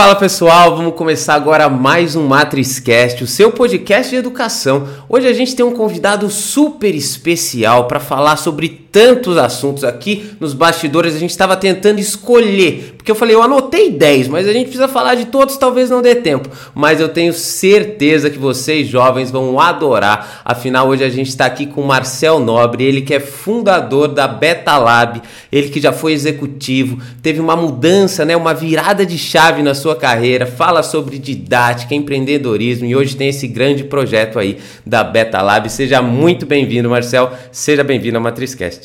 Fala pessoal, vamos começar agora mais um MatrizCast, o seu podcast de educação. Hoje a gente tem um convidado super especial para falar sobre tantos assuntos aqui nos bastidores. A gente estava tentando escolher, porque eu falei, eu anotei 10, mas a gente precisa falar de todos, talvez não dê tempo. Mas eu tenho certeza que vocês jovens vão adorar. Afinal, hoje a gente está aqui com Marcel Nobre, ele que é fundador da Beta Lab, ele que já foi executivo, teve uma mudança, né, uma virada de chave na sua carreira, fala sobre didática, empreendedorismo e hoje tem esse grande projeto aí da Beta Lab. Seja muito bem-vindo, Marcel. Seja bem-vindo ao MatrizCast.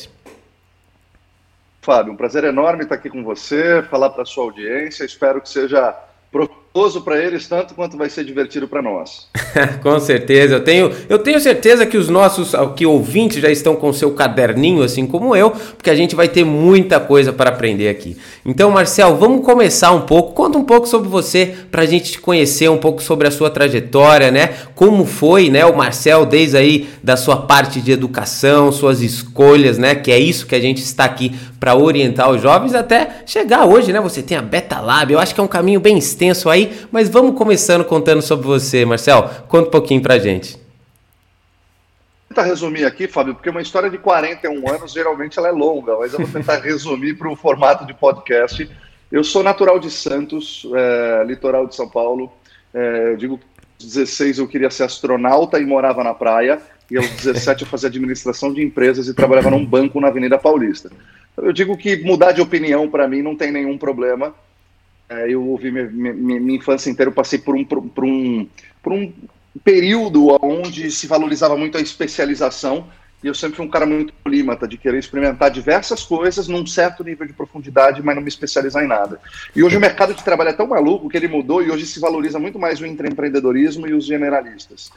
Fábio, um prazer enorme estar aqui com você, falar para a sua audiência. Espero que seja gostoso para eles tanto quanto vai ser divertido para nós. com certeza, eu tenho, eu tenho certeza que os nossos que ouvintes já estão com seu caderninho assim como eu, porque a gente vai ter muita coisa para aprender aqui. Então, Marcel, vamos começar um pouco. Conta um pouco sobre você para a gente te conhecer um pouco sobre a sua trajetória, né? Como foi, né, o Marcel desde aí da sua parte de educação, suas escolhas, né? Que é isso que a gente está aqui para orientar os jovens até chegar hoje, né? Você tem a Beta Lab, eu acho que é um caminho bem extenso aí mas vamos começando contando sobre você, Marcel. Conta um pouquinho pra gente. Vou tentar resumir aqui, Fábio, porque uma história de 41 anos geralmente ela é longa, mas eu vou tentar resumir para o formato de podcast. Eu sou natural de Santos, é, litoral de São Paulo. É, eu digo que aos 16 eu queria ser astronauta e morava na praia. E aos 17 eu fazia administração de empresas e trabalhava num banco na Avenida Paulista. Eu digo que mudar de opinião para mim não tem nenhum problema. Eu ouvi minha, minha, minha, infância inteira, eu passei por um, por, por, um, por um período onde se valorizava muito a especialização e eu sempre fui um cara muito polímata, de querer experimentar diversas coisas num certo nível de profundidade, mas não me especializar em nada. E hoje o mercado de trabalho é tão maluco que ele mudou e hoje se valoriza muito mais o empreendedorismo e os generalistas.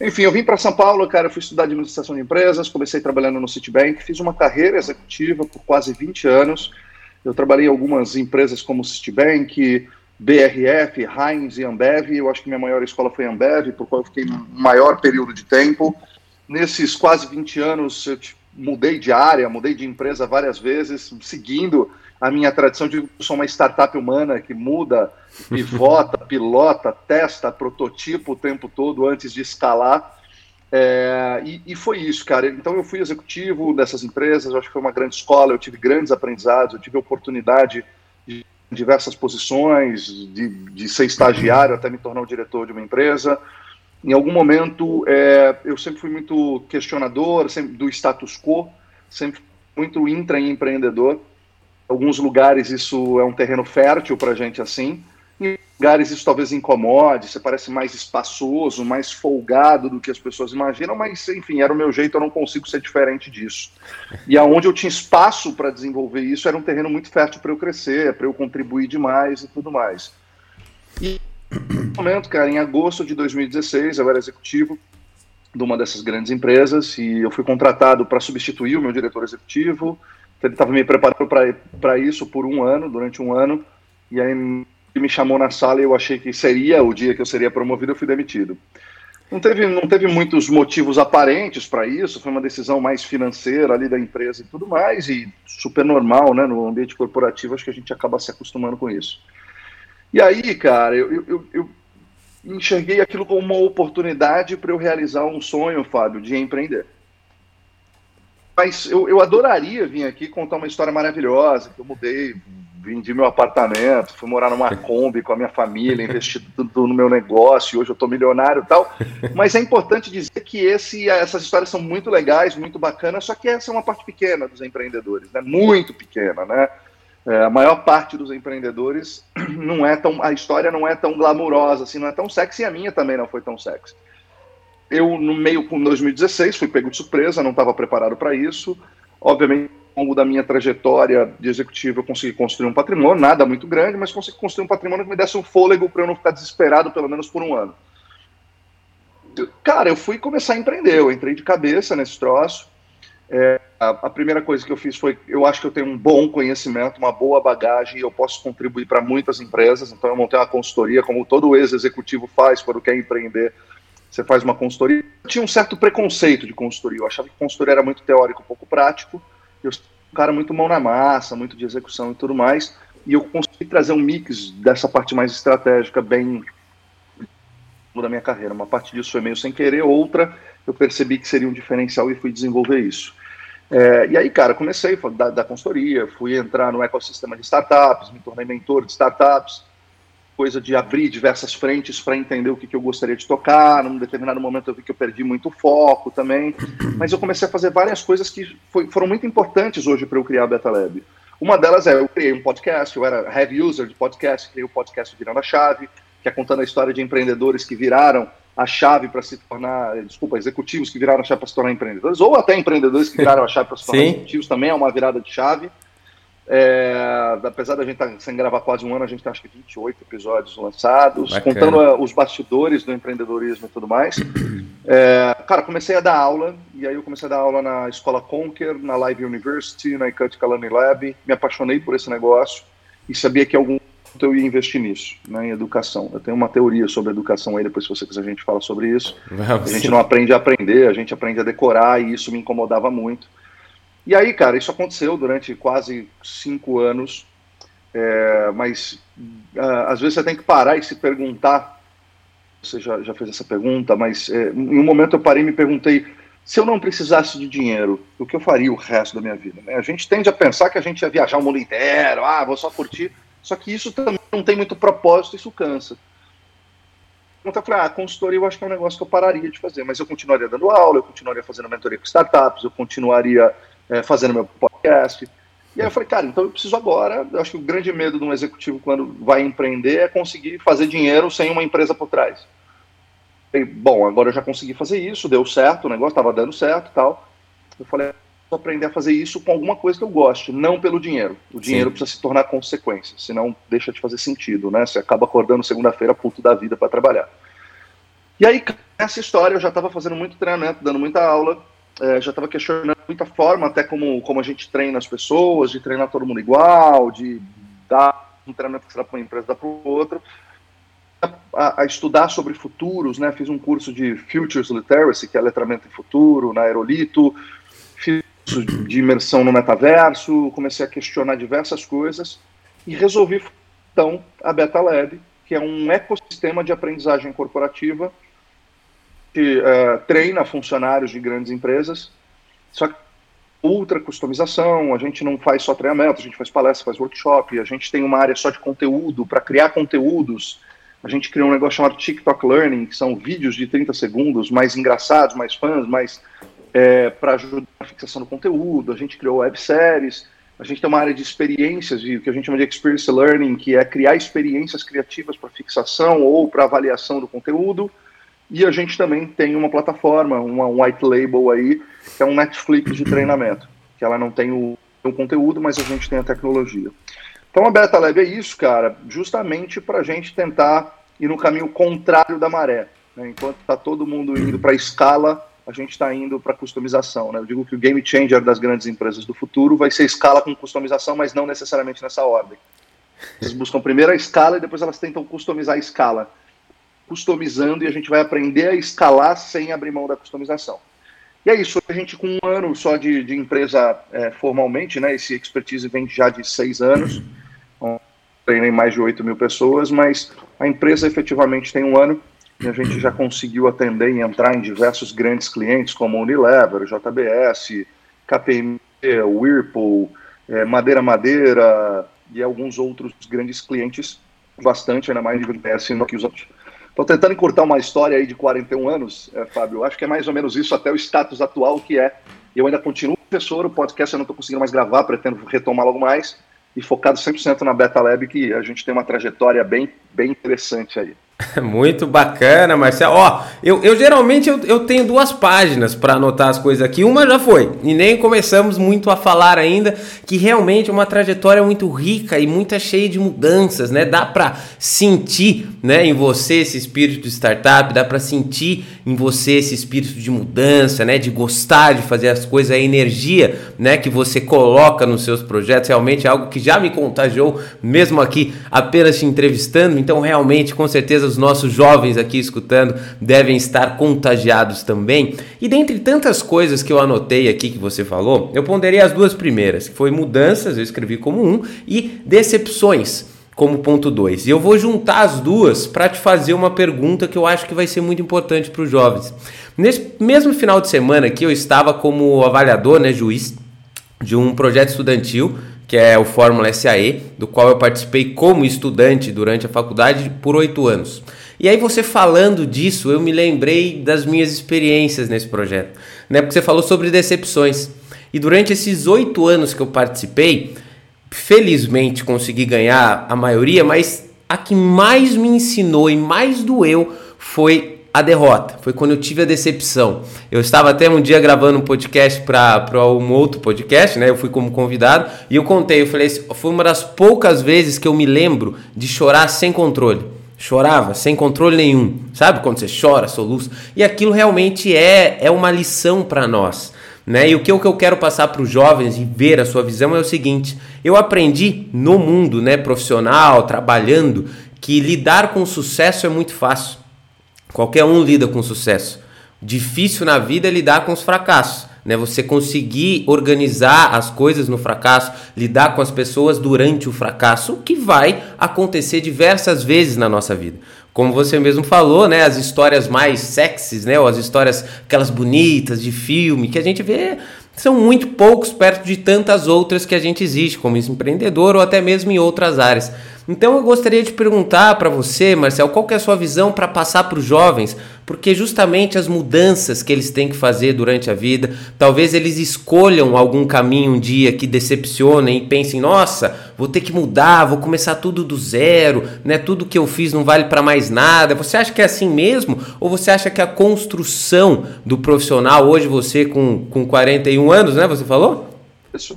Enfim, eu vim para São Paulo, cara, fui estudar administração de empresas, comecei trabalhando no Citibank, fiz uma carreira executiva por quase 20 anos, eu trabalhei em algumas empresas como Citibank, BRF, Heinz e Ambev. Eu acho que minha maior escola foi Ambev, por qual eu fiquei um maior período de tempo. Nesses quase 20 anos, eu mudei de área, mudei de empresa várias vezes, seguindo a minha tradição de sou uma startup humana que muda, pivota, pilota, testa, prototipo o tempo todo antes de escalar. É, e, e, foi isso, cara. Então eu fui executivo dessas empresas, acho que foi uma grande escola, eu tive grandes aprendizados, eu tive oportunidade de diversas posições, de, de ser estagiário até me tornar o diretor de uma empresa. Em algum momento, é, eu sempre fui muito questionador sempre, do status quo, sempre muito intraempreendedor. Em alguns lugares isso é um terreno fértil para gente assim. Lugares isso talvez incomode, você parece mais espaçoso, mais folgado do que as pessoas imaginam, mas enfim, era o meu jeito, eu não consigo ser diferente disso. E aonde eu tinha espaço para desenvolver isso era um terreno muito fértil para eu crescer, para eu contribuir demais e tudo mais. E no momento, cara, em agosto de 2016, eu era executivo de uma dessas grandes empresas e eu fui contratado para substituir o meu diretor executivo. Ele estava me preparando para isso por um ano, durante um ano, e aí me chamou na sala e eu achei que seria o dia que eu seria promovido, eu fui demitido. Não teve, não teve muitos motivos aparentes para isso, foi uma decisão mais financeira ali da empresa e tudo mais, e super normal, né? No ambiente corporativo, acho que a gente acaba se acostumando com isso. E aí, cara, eu, eu, eu enxerguei aquilo como uma oportunidade para eu realizar um sonho, Fábio, de empreender. Mas eu, eu adoraria vir aqui contar uma história maravilhosa, que eu mudei vendi meu apartamento, fui morar numa Kombi com a minha família, investi tudo no meu negócio, hoje eu estou milionário e tal. Mas é importante dizer que esse, essas histórias são muito legais, muito bacanas, só que essa é uma parte pequena dos empreendedores, né? muito pequena, né? É, a maior parte dos empreendedores não é tão. A história não é tão glamurosa, assim, não é tão sexy, e a minha também não foi tão sexy. Eu, no meio com 2016, fui pego de surpresa, não estava preparado para isso. Obviamente, longo da minha trajetória de executivo, eu consegui construir um patrimônio, nada muito grande, mas consegui construir um patrimônio que me desse um fôlego para eu não ficar desesperado pelo menos por um ano. Cara, eu fui começar a empreender, eu entrei de cabeça nesse troço. É, a, a, primeira coisa que eu fiz foi, eu acho que eu tenho um bom conhecimento, uma boa bagagem, e eu posso contribuir para muitas empresas, então eu montei uma consultoria, como todo ex-executivo faz quando quer empreender, você faz uma consultoria. Eu tinha um certo preconceito de consultoria, eu achava que consultoria era muito teórico, pouco prático, eu sou um cara muito mão na massa, muito de execução e tudo mais. e eu consegui trazer um mix dessa parte mais estratégica bem da minha carreira. Uma parte disso foi meio sem querer, outra eu percebi que seria um diferencial e fui desenvolver isso. É, e aí, cara, comecei da, da consultoria, fui entrar no ecossistema de startups, me tornei mentor de startups, coisa de abrir diversas frentes para entender o que, que eu gostaria de tocar. Num determinado momento eu vi que eu perdi muito foco também, mas eu comecei a fazer várias coisas que foi, foram muito importantes hoje para eu criar a Beta Lab. Uma delas é eu criei um podcast, eu era heavy user de podcast, criei o podcast Virando a Chave, que é contando a história de empreendedores que viraram a chave para se tornar, desculpa, executivos que viraram a chave para se tornar empreendedores, ou até empreendedores que viraram a chave para se tornar executivos, também é uma virada de chave. É, apesar da gente estar tá sem gravar quase um ano, a gente tem acho que 28 episódios lançados, Bacana. contando uh, os bastidores do empreendedorismo e tudo mais. É, cara, comecei a dar aula, e aí eu comecei a dar aula na Escola Conquer, na Live University, na Icutica Learning Lab. Me apaixonei por esse negócio e sabia que algum eu ia investir nisso, né, em educação. Eu tenho uma teoria sobre educação aí, depois se você quiser a gente fala sobre isso. Vamos a gente sim. não aprende a aprender, a gente aprende a decorar e isso me incomodava muito. E aí, cara, isso aconteceu durante quase cinco anos, é, mas uh, às vezes você tem que parar e se perguntar, você já, já fez essa pergunta, mas é, em um momento eu parei e me perguntei, se eu não precisasse de dinheiro, o que eu faria o resto da minha vida? Né? A gente tende a pensar que a gente ia viajar o mundo inteiro, ah, vou só curtir, só que isso também não tem muito propósito, isso cansa. Então eu falei, ah, consultoria eu acho que é um negócio que eu pararia de fazer, mas eu continuaria dando aula, eu continuaria fazendo mentoria com startups, eu continuaria é, fazendo meu podcast. E aí eu falei, cara, então eu preciso agora. Eu acho que o grande medo de um executivo quando vai empreender é conseguir fazer dinheiro sem uma empresa por trás. E, bom, agora eu já consegui fazer isso, deu certo, o negócio estava dando certo e tal. Eu falei, vou aprender a fazer isso com alguma coisa que eu goste, não pelo dinheiro. O dinheiro Sim. precisa se tornar consequência, senão deixa de fazer sentido, né? Você acaba acordando segunda-feira puto da vida para trabalhar. E aí, nessa história, eu já estava fazendo muito treinamento, dando muita aula, é, já estava questionando muita forma, até como, como a gente treina as pessoas, de treinar todo mundo igual, de dar um treinamento que será para uma empresa, dar para o outro, a, a, estudar sobre futuros, né? Fiz um curso de Futures Literacy, que é letramento em futuro, na Aerolito, fiz de imersão no metaverso, comecei a questionar diversas coisas e resolvi então a Beta Lab, que é um ecossistema de aprendizagem corporativa uh, treina funcionários de grandes empresas, só que ultra customização, a gente não faz só treinamento, a gente faz palestra, faz workshop, a gente tem uma área só de conteúdo, para criar conteúdos, a gente criou um negócio chamado TikTok Learning, que são vídeos de 30 segundos, mais engraçados, mais fãs, mais é, para ajudar na fixação do conteúdo, a gente criou webséries, a gente tem uma área de experiências, o que a gente chama de Experience Learning, que é criar experiências criativas para fixação ou para avaliação do conteúdo, e a gente também tem uma plataforma, uma white label aí, que é um Netflix de treinamento, que ela não tem o, o conteúdo, mas a gente tem a tecnologia. Então a Beta Lab é isso, cara, justamente para a gente tentar ir no caminho contrário da maré. Né? Enquanto está todo mundo indo para a escala, a gente está indo para customização. Né? Eu digo que o game changer das grandes empresas do futuro vai ser escala com customização, mas não necessariamente nessa ordem. Eles buscam primeiro a escala e depois elas tentam customizar a escala customizando e a gente vai aprender a escalar sem abrir mão da customização. E é isso, a gente com um ano só de, de empresa é, formalmente, né, esse expertise vem já de seis anos, então, treinei mais de 8 mil pessoas, mas a empresa efetivamente tem um ano e a gente já conseguiu atender e entrar em diversos grandes clientes como Unilever, JBS, KPMG, Whirlpool, é, Madeira Madeira e alguns outros grandes clientes, bastante, ainda mais nível DS no que os outros. Estou tentando encurtar uma história aí de 41 anos, é, Fábio. Acho que é mais ou menos isso até o status atual que é. Eu ainda continuo professor, o podcast eu não estou conseguindo mais gravar, pretendo retomar logo mais. E focado 100% na Beta Lab, que a gente tem uma trajetória bem, bem interessante aí. Muito bacana, Marcelo. Ó, eu, eu geralmente eu, eu tenho duas páginas para anotar as coisas aqui. Uma já foi, e nem começamos muito a falar ainda, que realmente é uma trajetória muito rica e muito cheia de mudanças, né? Dá para sentir, né, em você esse espírito de startup, dá para sentir em você esse espírito de mudança, né, de gostar de fazer as coisas, a energia, né, que você coloca nos seus projetos, realmente é algo que já me contagiou mesmo aqui apenas te entrevistando. Então, realmente, com certeza os nossos jovens aqui escutando devem estar contagiados também. E dentre tantas coisas que eu anotei aqui que você falou, eu ponderei as duas primeiras, que foi mudanças, eu escrevi como um, e decepções como ponto 2. E eu vou juntar as duas para te fazer uma pergunta que eu acho que vai ser muito importante para os jovens. Nesse mesmo final de semana que eu estava como avaliador, né, juiz de um projeto estudantil, que é o Fórmula SAE, do qual eu participei como estudante durante a faculdade por oito anos. E aí você falando disso, eu me lembrei das minhas experiências nesse projeto, né? Porque você falou sobre decepções. E durante esses oito anos que eu participei, felizmente consegui ganhar a maioria, mas a que mais me ensinou e mais doeu foi a derrota, foi quando eu tive a decepção. Eu estava até um dia gravando um podcast para um outro podcast, né? Eu fui como convidado e eu contei, eu falei, foi uma das poucas vezes que eu me lembro de chorar sem controle. Chorava sem controle nenhum, sabe quando você chora, soluça? E aquilo realmente é, é uma lição para nós. Né? E o que, o que eu quero passar para os jovens e ver a sua visão é o seguinte: eu aprendi no mundo né, profissional, trabalhando, que lidar com sucesso é muito fácil. Qualquer um lida com sucesso. Difícil na vida é lidar com os fracassos. Né? Você conseguir organizar as coisas no fracasso, lidar com as pessoas durante o fracasso, que vai acontecer diversas vezes na nossa vida como você mesmo falou, né, as histórias mais sexys, né, ou as histórias aquelas bonitas de filme que a gente vê são muito poucos perto de tantas outras que a gente existe como empreendedor ou até mesmo em outras áreas. Então eu gostaria de perguntar para você, Marcel, qual é a sua visão para passar para os jovens, porque justamente as mudanças que eles têm que fazer durante a vida, talvez eles escolham algum caminho um dia que decepcionem e pensem, nossa, vou ter que mudar, vou começar tudo do zero, né? Tudo que eu fiz não vale para mais nada. Você acha que é assim mesmo? Ou você acha que a construção do profissional, hoje você com, com 41 anos, né? Você falou? Isso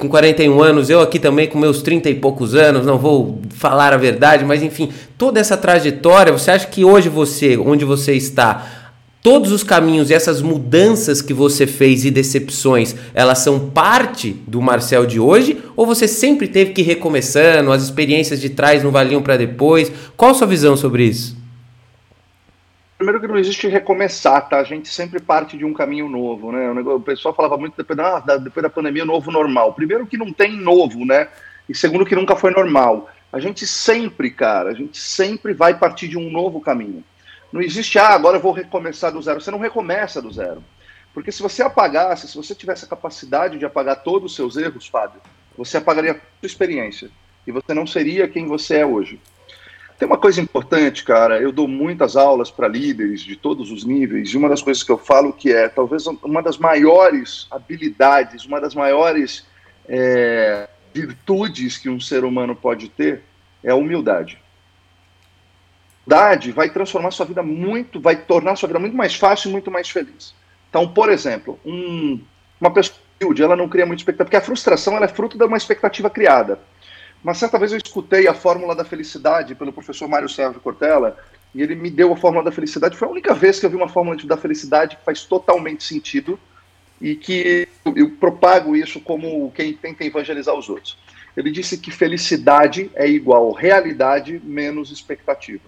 com 41 anos, eu aqui também com meus 30 e poucos anos, não vou falar a verdade, mas enfim, toda essa trajetória, você acha que hoje você, onde você está, todos os caminhos e essas mudanças que você fez e decepções, elas são parte do Marcel de hoje? Ou você sempre teve que ir recomeçando, as experiências de trás não valiam para depois? Qual a sua visão sobre isso? Primeiro que não existe recomeçar, tá? A gente sempre parte de um caminho novo, né? O pessoal falava muito depois da, depois da pandemia, novo normal. Primeiro que não tem novo, né? E segundo que nunca foi normal. A gente sempre, cara, a gente sempre vai partir de um novo caminho. Não existe, ah, agora eu vou recomeçar do zero. Você não recomeça do zero. Porque se você apagasse, se você tivesse a capacidade de apagar todos os seus erros, Fábio, você apagaria a sua experiência. E você não seria quem você é hoje. Tem uma coisa importante, cara. Eu dou muitas aulas para líderes de todos os níveis, e uma das coisas que eu falo que é talvez uma das maiores habilidades, uma das maiores é, virtudes que um ser humano pode ter é a humildade. Humildade vai transformar sua vida muito, vai tornar sua vida muito mais fácil e muito mais feliz. Então, por exemplo, um, uma pessoa humilde, ela não cria muita expectativa, porque a frustração é fruto de uma expectativa criada. Mas certa vez eu escutei a fórmula da felicidade pelo professor Mário Sérgio Cortella e ele me deu a fórmula da felicidade. Foi a única vez que eu vi uma fórmula da felicidade que faz totalmente sentido e que eu propago isso como quem tenta evangelizar os outros. Ele disse que felicidade é igual realidade menos expectativa.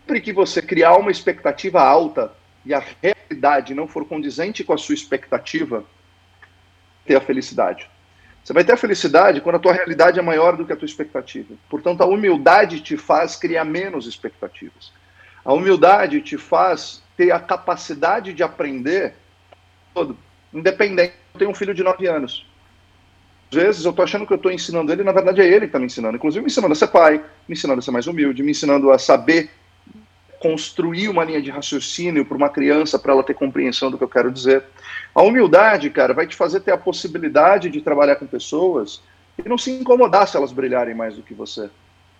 Sempre que você criar uma expectativa alta e a realidade não for condizente com a sua expectativa, ter a felicidade. Você vai ter a felicidade quando a tua realidade é maior do que a tua expectativa. Portanto, a humildade te faz criar menos expectativas. A humildade te faz ter a capacidade de aprender todo, independente. Eu tenho um filho de 9 anos. Às vezes eu estou achando que eu estou ensinando ele, na verdade é ele que está me ensinando. Inclusive me ensinando a ser pai, me ensinando a ser mais humilde, me ensinando a saber construir uma linha de raciocínio para uma criança, para ela ter compreensão do que eu quero dizer. A humildade, cara, vai te fazer ter a possibilidade de trabalhar com pessoas e não se incomodar se elas brilharem mais do que você.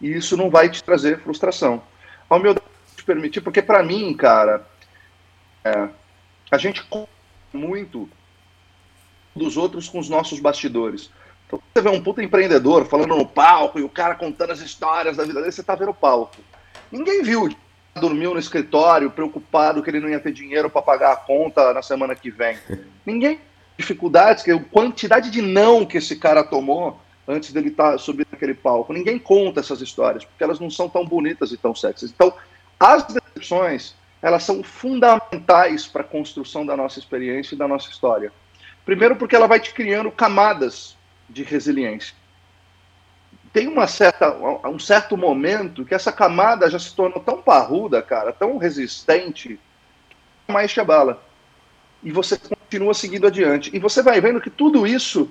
E isso não vai te trazer frustração. A humildade te permitir, porque para mim, cara, é, a gente muito dos outros com os nossos bastidores. Então, você vê um puta empreendedor falando no palco e o cara contando as histórias da vida dele, você tá vendo o palco. Ninguém viu dormiu no escritório preocupado que ele não ia ter dinheiro para pagar a conta na semana que vem. Ninguém dificuldades, que a quantidade de não que esse cara tomou antes dele tá subindo naquele palco. Ninguém conta essas histórias, porque elas não são tão bonitas e tão sexys. Então, as decepções, elas são fundamentais para a construção da nossa experiência e da nossa história. Primeiro porque ela vai te criando camadas de resiliência. Tem uma certa, um certo momento que essa camada já se tornou tão parruda, cara, tão resistente, que mais te abala. E você continua seguindo adiante. E você vai vendo que tudo isso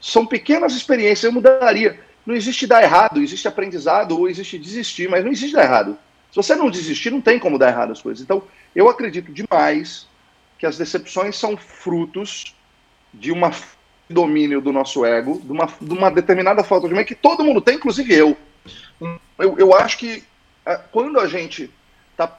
são pequenas experiências. Eu mudaria. Não existe dar errado, existe aprendizado ou existe desistir, mas não existe dar errado. Se você não desistir, não tem como dar errado as coisas. Então, eu acredito demais que as decepções são frutos de uma domínio do nosso ego, de uma, de uma determinada falta de meio que todo mundo tem, inclusive eu. Eu, eu acho que é, quando a gente está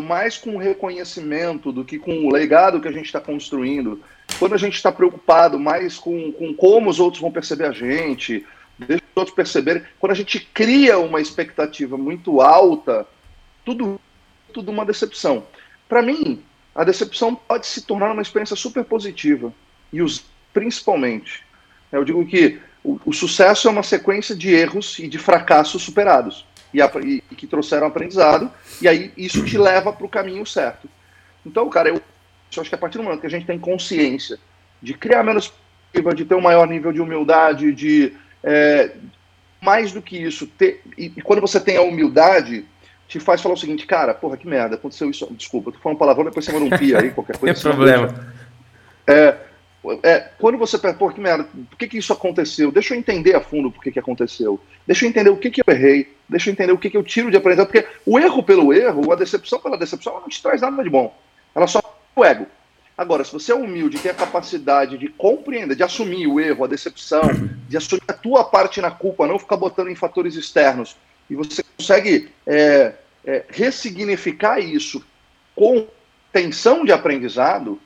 mais com o reconhecimento do que com o legado que a gente está construindo, quando a gente está preocupado mais com, com como os outros vão perceber a gente, deixa os outros perceberem, quando a gente cria uma expectativa muito alta, tudo tudo uma decepção. Para mim, a decepção pode se tornar uma experiência super positiva e os principalmente. Eu digo que o, o sucesso é uma sequência de erros e de fracassos superados e, e, que trouxeram aprendizado, e aí isso te leva para o caminho certo. Então, cara, eu, eu acho que a partir do momento que a gente tem consciência de criar menos de ter um maior nível de humildade, de é, mais do que isso, ter, e, e, quando você tem a humildade, te faz falar o seguinte, cara, porra, que merda, aconteceu isso, desculpa, eu tô falando palavrão, depois você manda um pia aí, qualquer coisa. Não assim, problema. É, é, quando você pô, que merda, por que, que isso aconteceu? Deixa eu entender a fundo por que, que aconteceu. Deixa eu entender o que, que eu errei. Deixa eu entender o que, que eu tiro de aprendizado. Porque o erro pelo erro, a decepção pela decepção, ela não te traz nada de bom. Ela só o ego. Agora, se você é humilde, tem a capacidade de compreender, de assumir o erro, a decepção, de assumir a tua parte na culpa, não ficar botando em fatores externos, e você consegue é, é, ressignificar isso com tensão de aprendizado,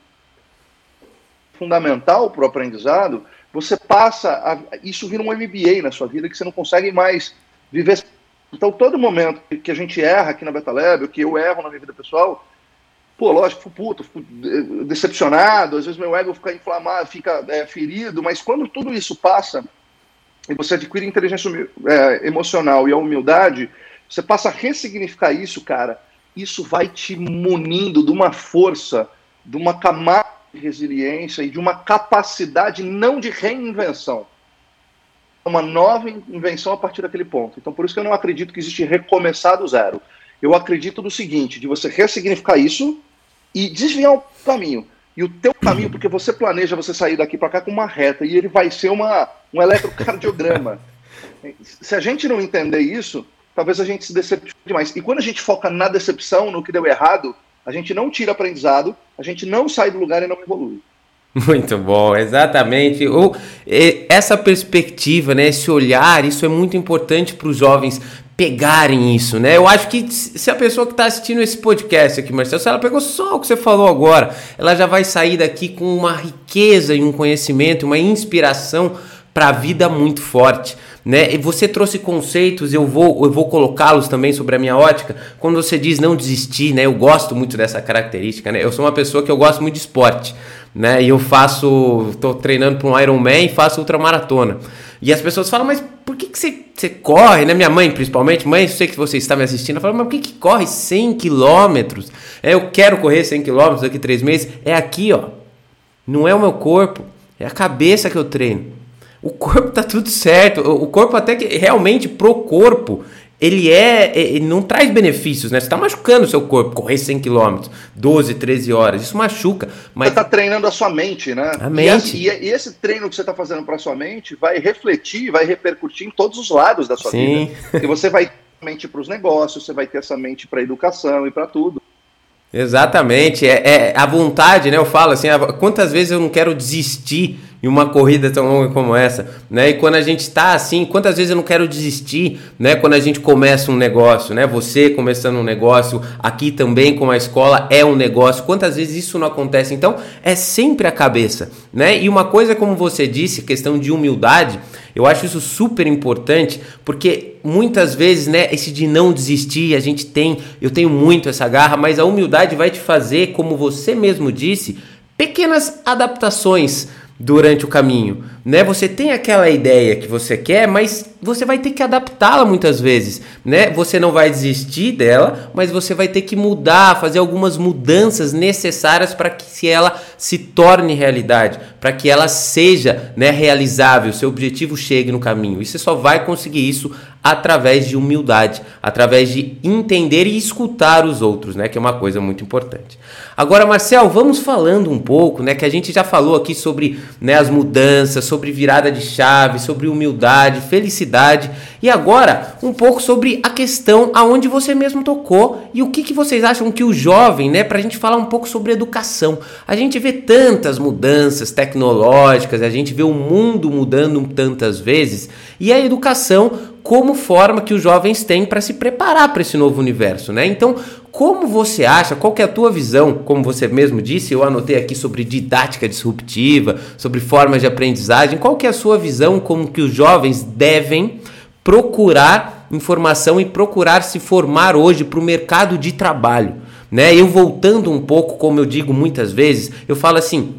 fundamental para o aprendizado, você passa a, isso vira um MBA na sua vida que você não consegue mais viver. Então, todo momento que a gente erra aqui na Beta Lab, que eu erro na minha vida pessoal, pô, lógico, fico puto, fico decepcionado, às vezes meu ego fica inflamado, fica é, ferido, mas quando tudo isso passa e você adquire inteligência é, emocional e a humildade, você passa a ressignificar isso, cara, isso vai te munindo de uma força, de uma camada de resiliência e de uma capacidade não de reinvenção. Uma nova invenção a partir daquele ponto. Então, por isso que eu não acredito que existe recomeçar do zero. Eu acredito no seguinte, de você ressignificar isso e desviar o caminho. E o teu caminho, porque você planeja você sair daqui para cá com uma reta e ele vai ser uma, um eletrocardiograma. Se a gente não entender isso, talvez a gente se decepcione demais. E quando a gente foca na decepção, no que deu errado, a gente não tira aprendizado, a gente não sai do lugar e não evolui. Muito bom, exatamente. Ou, essa perspectiva, né, esse olhar, isso é muito importante para os jovens pegarem isso, né? Eu acho que se a pessoa que está assistindo esse podcast aqui, Marcelo, se ela pegou só o que você falou agora, ela já vai sair daqui com uma riqueza e um conhecimento, uma inspiração para a vida muito forte né? E você trouxe conceitos, eu vou, eu vou colocá-los também sobre a minha ótica. Quando você diz não desistir, né? Eu gosto muito dessa característica, né? Eu sou uma pessoa que eu gosto muito de esporte, né? E eu faço, estou treinando para um Ironman e faço ultramaratona. E as pessoas falam, mas por que, que você, você corre, né? Minha mãe, principalmente, mãe, eu sei que você está me assistindo, fala, mas por que, que corre 100 quilômetros? É, eu quero correr 100 quilômetros daqui a três meses. É aqui, ó. Não é o meu corpo, é a cabeça que eu treino. O corpo tá tudo certo. O corpo até que realmente pro corpo ele é, ele não traz benefícios, né? Você tá machucando o seu corpo, correr 100 km, 12, 13 horas, isso machuca. Mas... Você tá treinando a sua mente, né? A mente. E, e esse treino que você tá fazendo para sua mente vai refletir, vai repercutir em todos os lados da sua Sim. vida. E você vai ter mente para os negócios, você vai ter essa mente para educação e para tudo. Exatamente, é, é, a vontade, né? Eu falo assim, quantas vezes eu não quero desistir em uma corrida tão longa como essa, né? E quando a gente está assim, quantas vezes eu não quero desistir, né? Quando a gente começa um negócio, né? Você começando um negócio, aqui também com a escola é um negócio. Quantas vezes isso não acontece? Então, é sempre a cabeça, né? E uma coisa como você disse, questão de humildade, eu acho isso super importante, porque muitas vezes, né, esse de não desistir, a gente tem, eu tenho muito essa garra, mas a humildade vai te fazer, como você mesmo disse, pequenas adaptações durante o caminho, né? Você tem aquela ideia que você quer, mas você vai ter que adaptá-la muitas vezes, né? Você não vai desistir dela, mas você vai ter que mudar, fazer algumas mudanças necessárias para que ela se torne realidade, para que ela seja, né, realizável, seu objetivo chegue no caminho. E você só vai conseguir isso através de humildade, através de entender e escutar os outros, né, que é uma coisa muito importante. Agora, Marcel, vamos falando um pouco, né, que a gente já falou aqui sobre, né, as mudanças, sobre virada de chave, sobre humildade, felicidade, e agora um pouco sobre a questão aonde você mesmo tocou e o que, que vocês acham que o jovem, né, para a gente falar um pouco sobre educação. A gente vê tantas mudanças tecnológicas, a gente vê o mundo mudando tantas vezes, e a educação como forma que os jovens têm para se preparar para esse novo universo, né? Então, como você acha, qual é a tua visão, como você mesmo disse, eu anotei aqui sobre didática disruptiva, sobre formas de aprendizagem, qual é a sua visão como que os jovens devem procurar informação e procurar se formar hoje para o mercado de trabalho, né? Eu voltando um pouco, como eu digo muitas vezes, eu falo assim,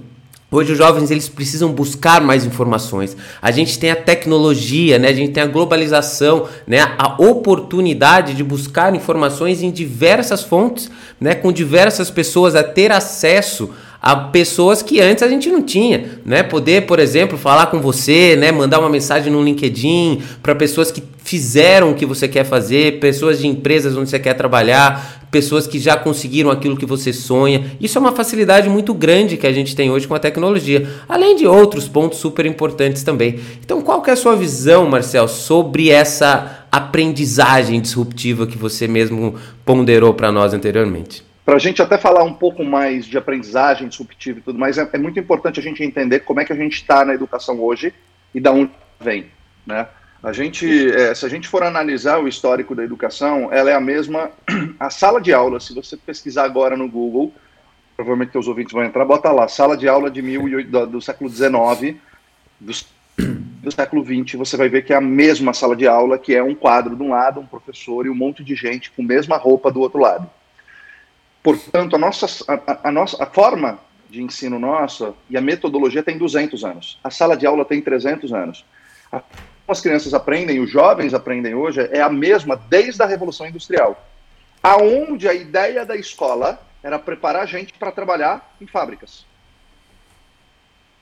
Hoje os jovens eles precisam buscar mais informações. A gente tem a tecnologia, né? A gente tem a globalização, né? A oportunidade de buscar informações em diversas fontes, né? Com diversas pessoas a ter acesso a pessoas que antes a gente não tinha, né? Poder, por exemplo, falar com você, né? Mandar uma mensagem no LinkedIn para pessoas que fizeram o que você quer fazer, pessoas de empresas onde você quer trabalhar, pessoas que já conseguiram aquilo que você sonha. Isso é uma facilidade muito grande que a gente tem hoje com a tecnologia, além de outros pontos super importantes também. Então, qual que é a sua visão, Marcel, sobre essa aprendizagem disruptiva que você mesmo ponderou para nós anteriormente? Para a gente até falar um pouco mais de aprendizagem disruptiva e tudo mais, é, é muito importante a gente entender como é que a gente está na educação hoje e da onde vem, né? A gente, é, se a gente for analisar o histórico da educação, ela é a mesma. A sala de aula, se você pesquisar agora no Google, provavelmente os ouvintes vão entrar, bota lá, sala de aula de mil, do, do século XIX, do, do século XX, você vai ver que é a mesma sala de aula, que é um quadro de um lado, um professor e um monte de gente com a mesma roupa do outro lado. Portanto, a nossa, a, a, nossa a forma de ensino nossa e a metodologia tem 200 anos. A sala de aula tem 300 anos. A, as crianças aprendem, os jovens aprendem hoje, é a mesma desde a Revolução Industrial. Aonde a ideia da escola era preparar a gente para trabalhar em fábricas.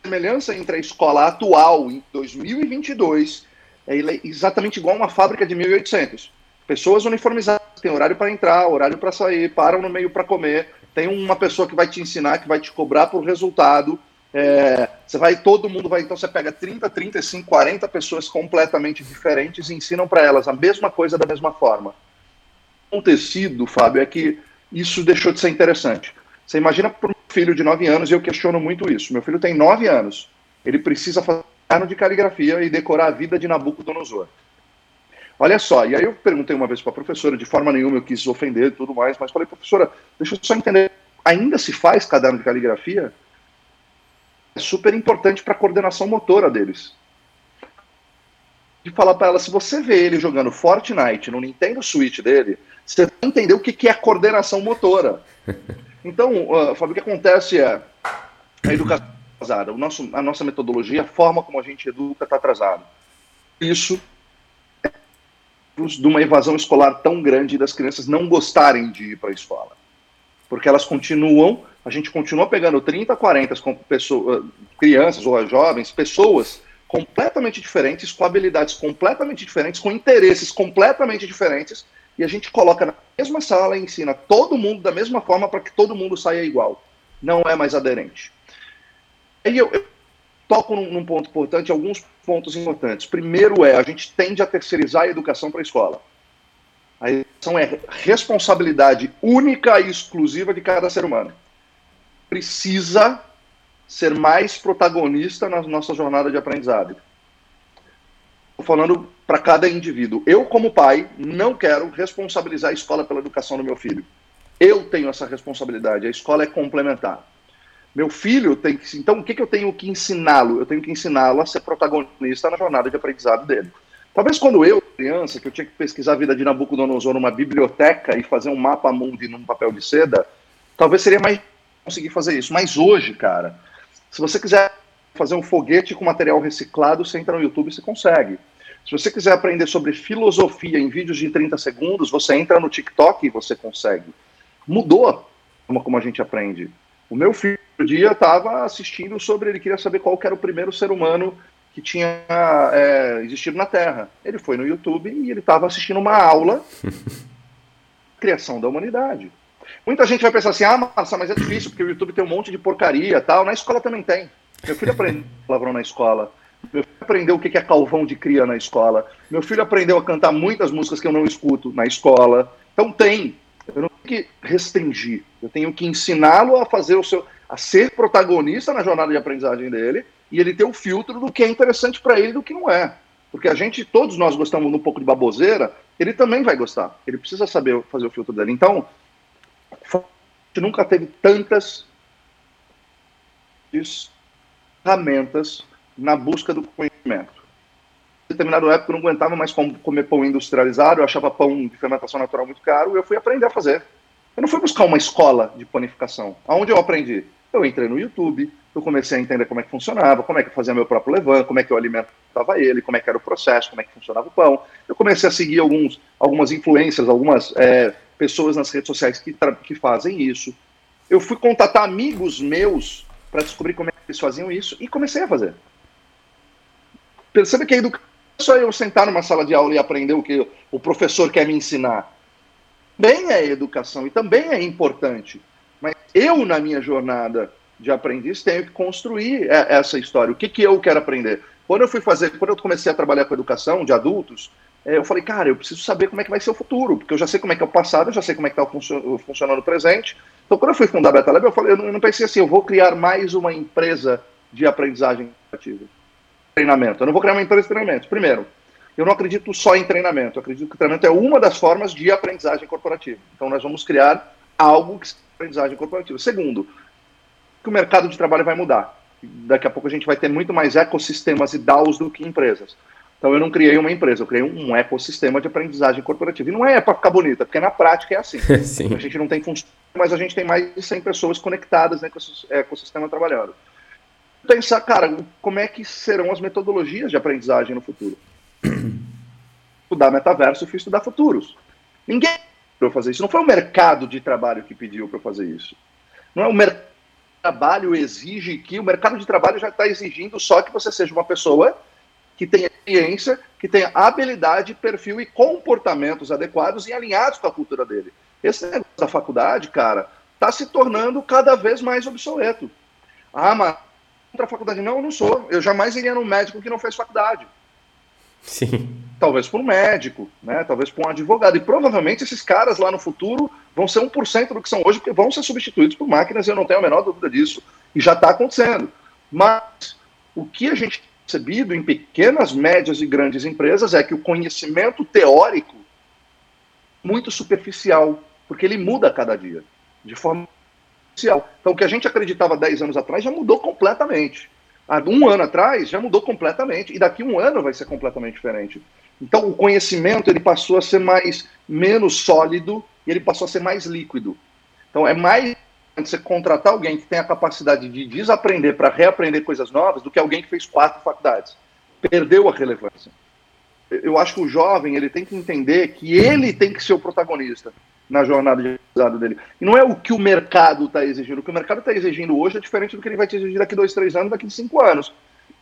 A semelhança entre a escola atual, em 2022, é exatamente igual a uma fábrica de 1800. Pessoas uniformizadas, tem horário para entrar, horário para sair, param no meio para comer. Tem uma pessoa que vai te ensinar, que vai te cobrar por resultado. É, você vai, todo mundo vai, então você pega 30, 35, 40 pessoas completamente diferentes e ensinam para elas a mesma coisa da mesma forma. O acontecido, Fábio, é que isso deixou de ser interessante. Você imagina para um filho de 9 anos, e eu questiono muito isso. Meu filho tem 9 anos, ele precisa fazer de caligrafia e decorar a vida de Nabucodonosor. Olha só, e aí eu perguntei uma vez para a professora, de forma nenhuma eu quis ofender e tudo mais, mas falei, professora, deixa eu só entender, ainda se faz caderno de caligrafia? É super importante para a coordenação motora deles. De falar para ela, se você vê ele jogando Fortnite no Nintendo Switch dele, você vai entender o que, que é coordenação motora. Então, uh, Fábio, o que acontece é a educação atrasada, o nosso, a nossa metodologia, a forma como a gente educa está atrasada. Isso de uma evasão escolar tão grande das crianças não gostarem de ir para a escola. Porque elas continuam, a gente continua pegando 30, 40 pessoas, crianças ou jovens, pessoas completamente diferentes, com habilidades completamente diferentes, com interesses completamente diferentes, e a gente coloca na mesma sala e ensina todo mundo da mesma forma para que todo mundo saia igual. Não é mais aderente. Aí eu, eu toco num, num, ponto importante, alguns pontos importantes. Primeiro é, a gente tende a terceirizar a educação para a escola. A educação é responsabilidade única e exclusiva de cada ser humano. Precisa ser mais protagonista na nossa jornada de aprendizado. Estou falando para cada indivíduo. Eu, como pai, não quero responsabilizar a escola pela educação do meu filho. Eu tenho essa responsabilidade. A escola é complementar. Meu filho tem que. Então, o que, que eu tenho que ensiná-lo? Eu tenho que ensiná-lo a ser protagonista na jornada de aprendizado dele. Talvez quando eu, criança, que eu tinha que pesquisar a vida de Nabucodonosor numa biblioteca e fazer um mapa mundi num papel de seda, talvez seria mais conseguir fazer isso. Mas hoje, cara, se você quiser fazer um foguete com material reciclado, você entra no YouTube e você consegue. Se você quiser aprender sobre filosofia em vídeos de 30 segundos, você entra no TikTok e você consegue. Mudou a forma como a gente aprende. O meu filho, dia, estava assistindo sobre, ele queria saber qual era o primeiro ser humano que tinha é, existido na Terra. Ele foi no YouTube e ele estava assistindo uma aula criação da humanidade. Muita gente vai pensar assim, ah, massa, mas é difícil, porque o YouTube tem um monte de porcaria tal. Na escola também tem. Meu filho aprendeu palavrão na escola. Meu filho aprendeu o que é calvão de cria na escola. Meu filho aprendeu a cantar muitas músicas que eu não escuto na escola. Então tem. Eu não tenho que restringir. Eu tenho que ensiná-lo a fazer o seu. A ser protagonista na jornada de aprendizagem dele e ele ter o filtro do que é interessante para ele e do que não é. Porque a gente, todos nós gostamos um pouco de baboseira, ele também vai gostar. Ele precisa saber fazer o filtro dele. Então, a gente nunca teve tantas ferramentas na busca do conhecimento. Em determinada época eu não aguentava mais comer pão industrializado, eu achava pão de fermentação natural muito caro, e eu fui aprender a fazer. Eu não fui buscar uma escola de panificação. Aonde eu aprendi? Eu entrei no YouTube, eu comecei a entender como é que funcionava, como é que eu fazia meu próprio levan, como é que eu alimentava ele, como é que era o processo, como é que funcionava o pão. Eu comecei a seguir alguns, algumas influências, algumas é, pessoas nas redes sociais que, que fazem isso. Eu fui contatar amigos meus para descobrir como é que eles faziam isso e comecei a fazer. Perceba que a educação é só eu sentar numa sala de aula e aprender o que o professor quer me ensinar. Também é educação e também é importante. Eu, na minha jornada de aprendiz, tenho que construir essa história. O que, que eu quero aprender? Quando eu fui fazer, quando eu comecei a trabalhar com educação de adultos, é, eu falei, cara, eu preciso saber como é que vai ser o futuro, porque eu já sei como é que é o passado, eu já sei como é que está funcionando o presente. Então, quando eu fui fundar a Beta Lab, eu falei, eu não, pensei assim, eu vou criar mais uma empresa de aprendizagem ativa, treinamento. Eu não vou criar uma empresa de treinamento. Primeiro, eu não acredito só em treinamento. Eu acredito que treinamento é uma das formas de aprendizagem corporativa. Então, nós vamos criar algo que aprendizagem corporativa. Segundo, que o mercado de trabalho vai mudar. Daqui a pouco a gente vai ter muito mais ecossistemas e DAOs do que empresas. Então eu não criei uma empresa, eu criei um ecossistema de aprendizagem corporativa. E não é para ficar bonita, porque na prática é assim. a gente não tem função, mas a gente tem mais de 100 pessoas conectadas nesse ecossistema trabalhando. Pensar, cara, como é que serão as metodologias de aprendizagem no futuro? estudar metaverso, eu fui estudar futuros. Ninguém para fazer isso. Não foi o mercado de trabalho que pediu para fazer isso. Não é o mercado trabalho exige que o mercado de trabalho já está exigindo só que você seja uma pessoa que tenha experiência, que tenha habilidade, perfil e comportamentos adequados e alinhados com a cultura dele. Esse negócio da faculdade, cara, está se tornando cada vez mais obsoleto. Ah, mas contra a faculdade? Não, eu não sou. Eu jamais iria num médico que não fez faculdade. Sim. Talvez por um médico, né? talvez por um advogado. E provavelmente esses caras lá no futuro vão ser 1% do que são hoje, porque vão ser substituídos por máquinas, eu não tenho a menor dúvida disso. E já está acontecendo. Mas o que a gente tem percebido em pequenas, médias e grandes empresas é que o conhecimento teórico muito superficial, porque ele muda a cada dia, de forma superficial. Então, o que a gente acreditava 10 anos atrás já mudou completamente há um ano atrás já mudou completamente e daqui um ano vai ser completamente diferente. Então o conhecimento ele passou a ser mais menos sólido e ele passou a ser mais líquido. Então é mais você contratar alguém que tem a capacidade de desaprender para reaprender coisas novas do que alguém que fez quatro faculdades. Perdeu a relevância. Eu acho que o jovem ele tem que entender que ele tem que ser o protagonista na jornada de aprendizado dele. E não é o que o mercado está exigindo. O que o mercado está exigindo hoje é diferente do que ele vai te exigir daqui dois, três anos, daqui cinco anos.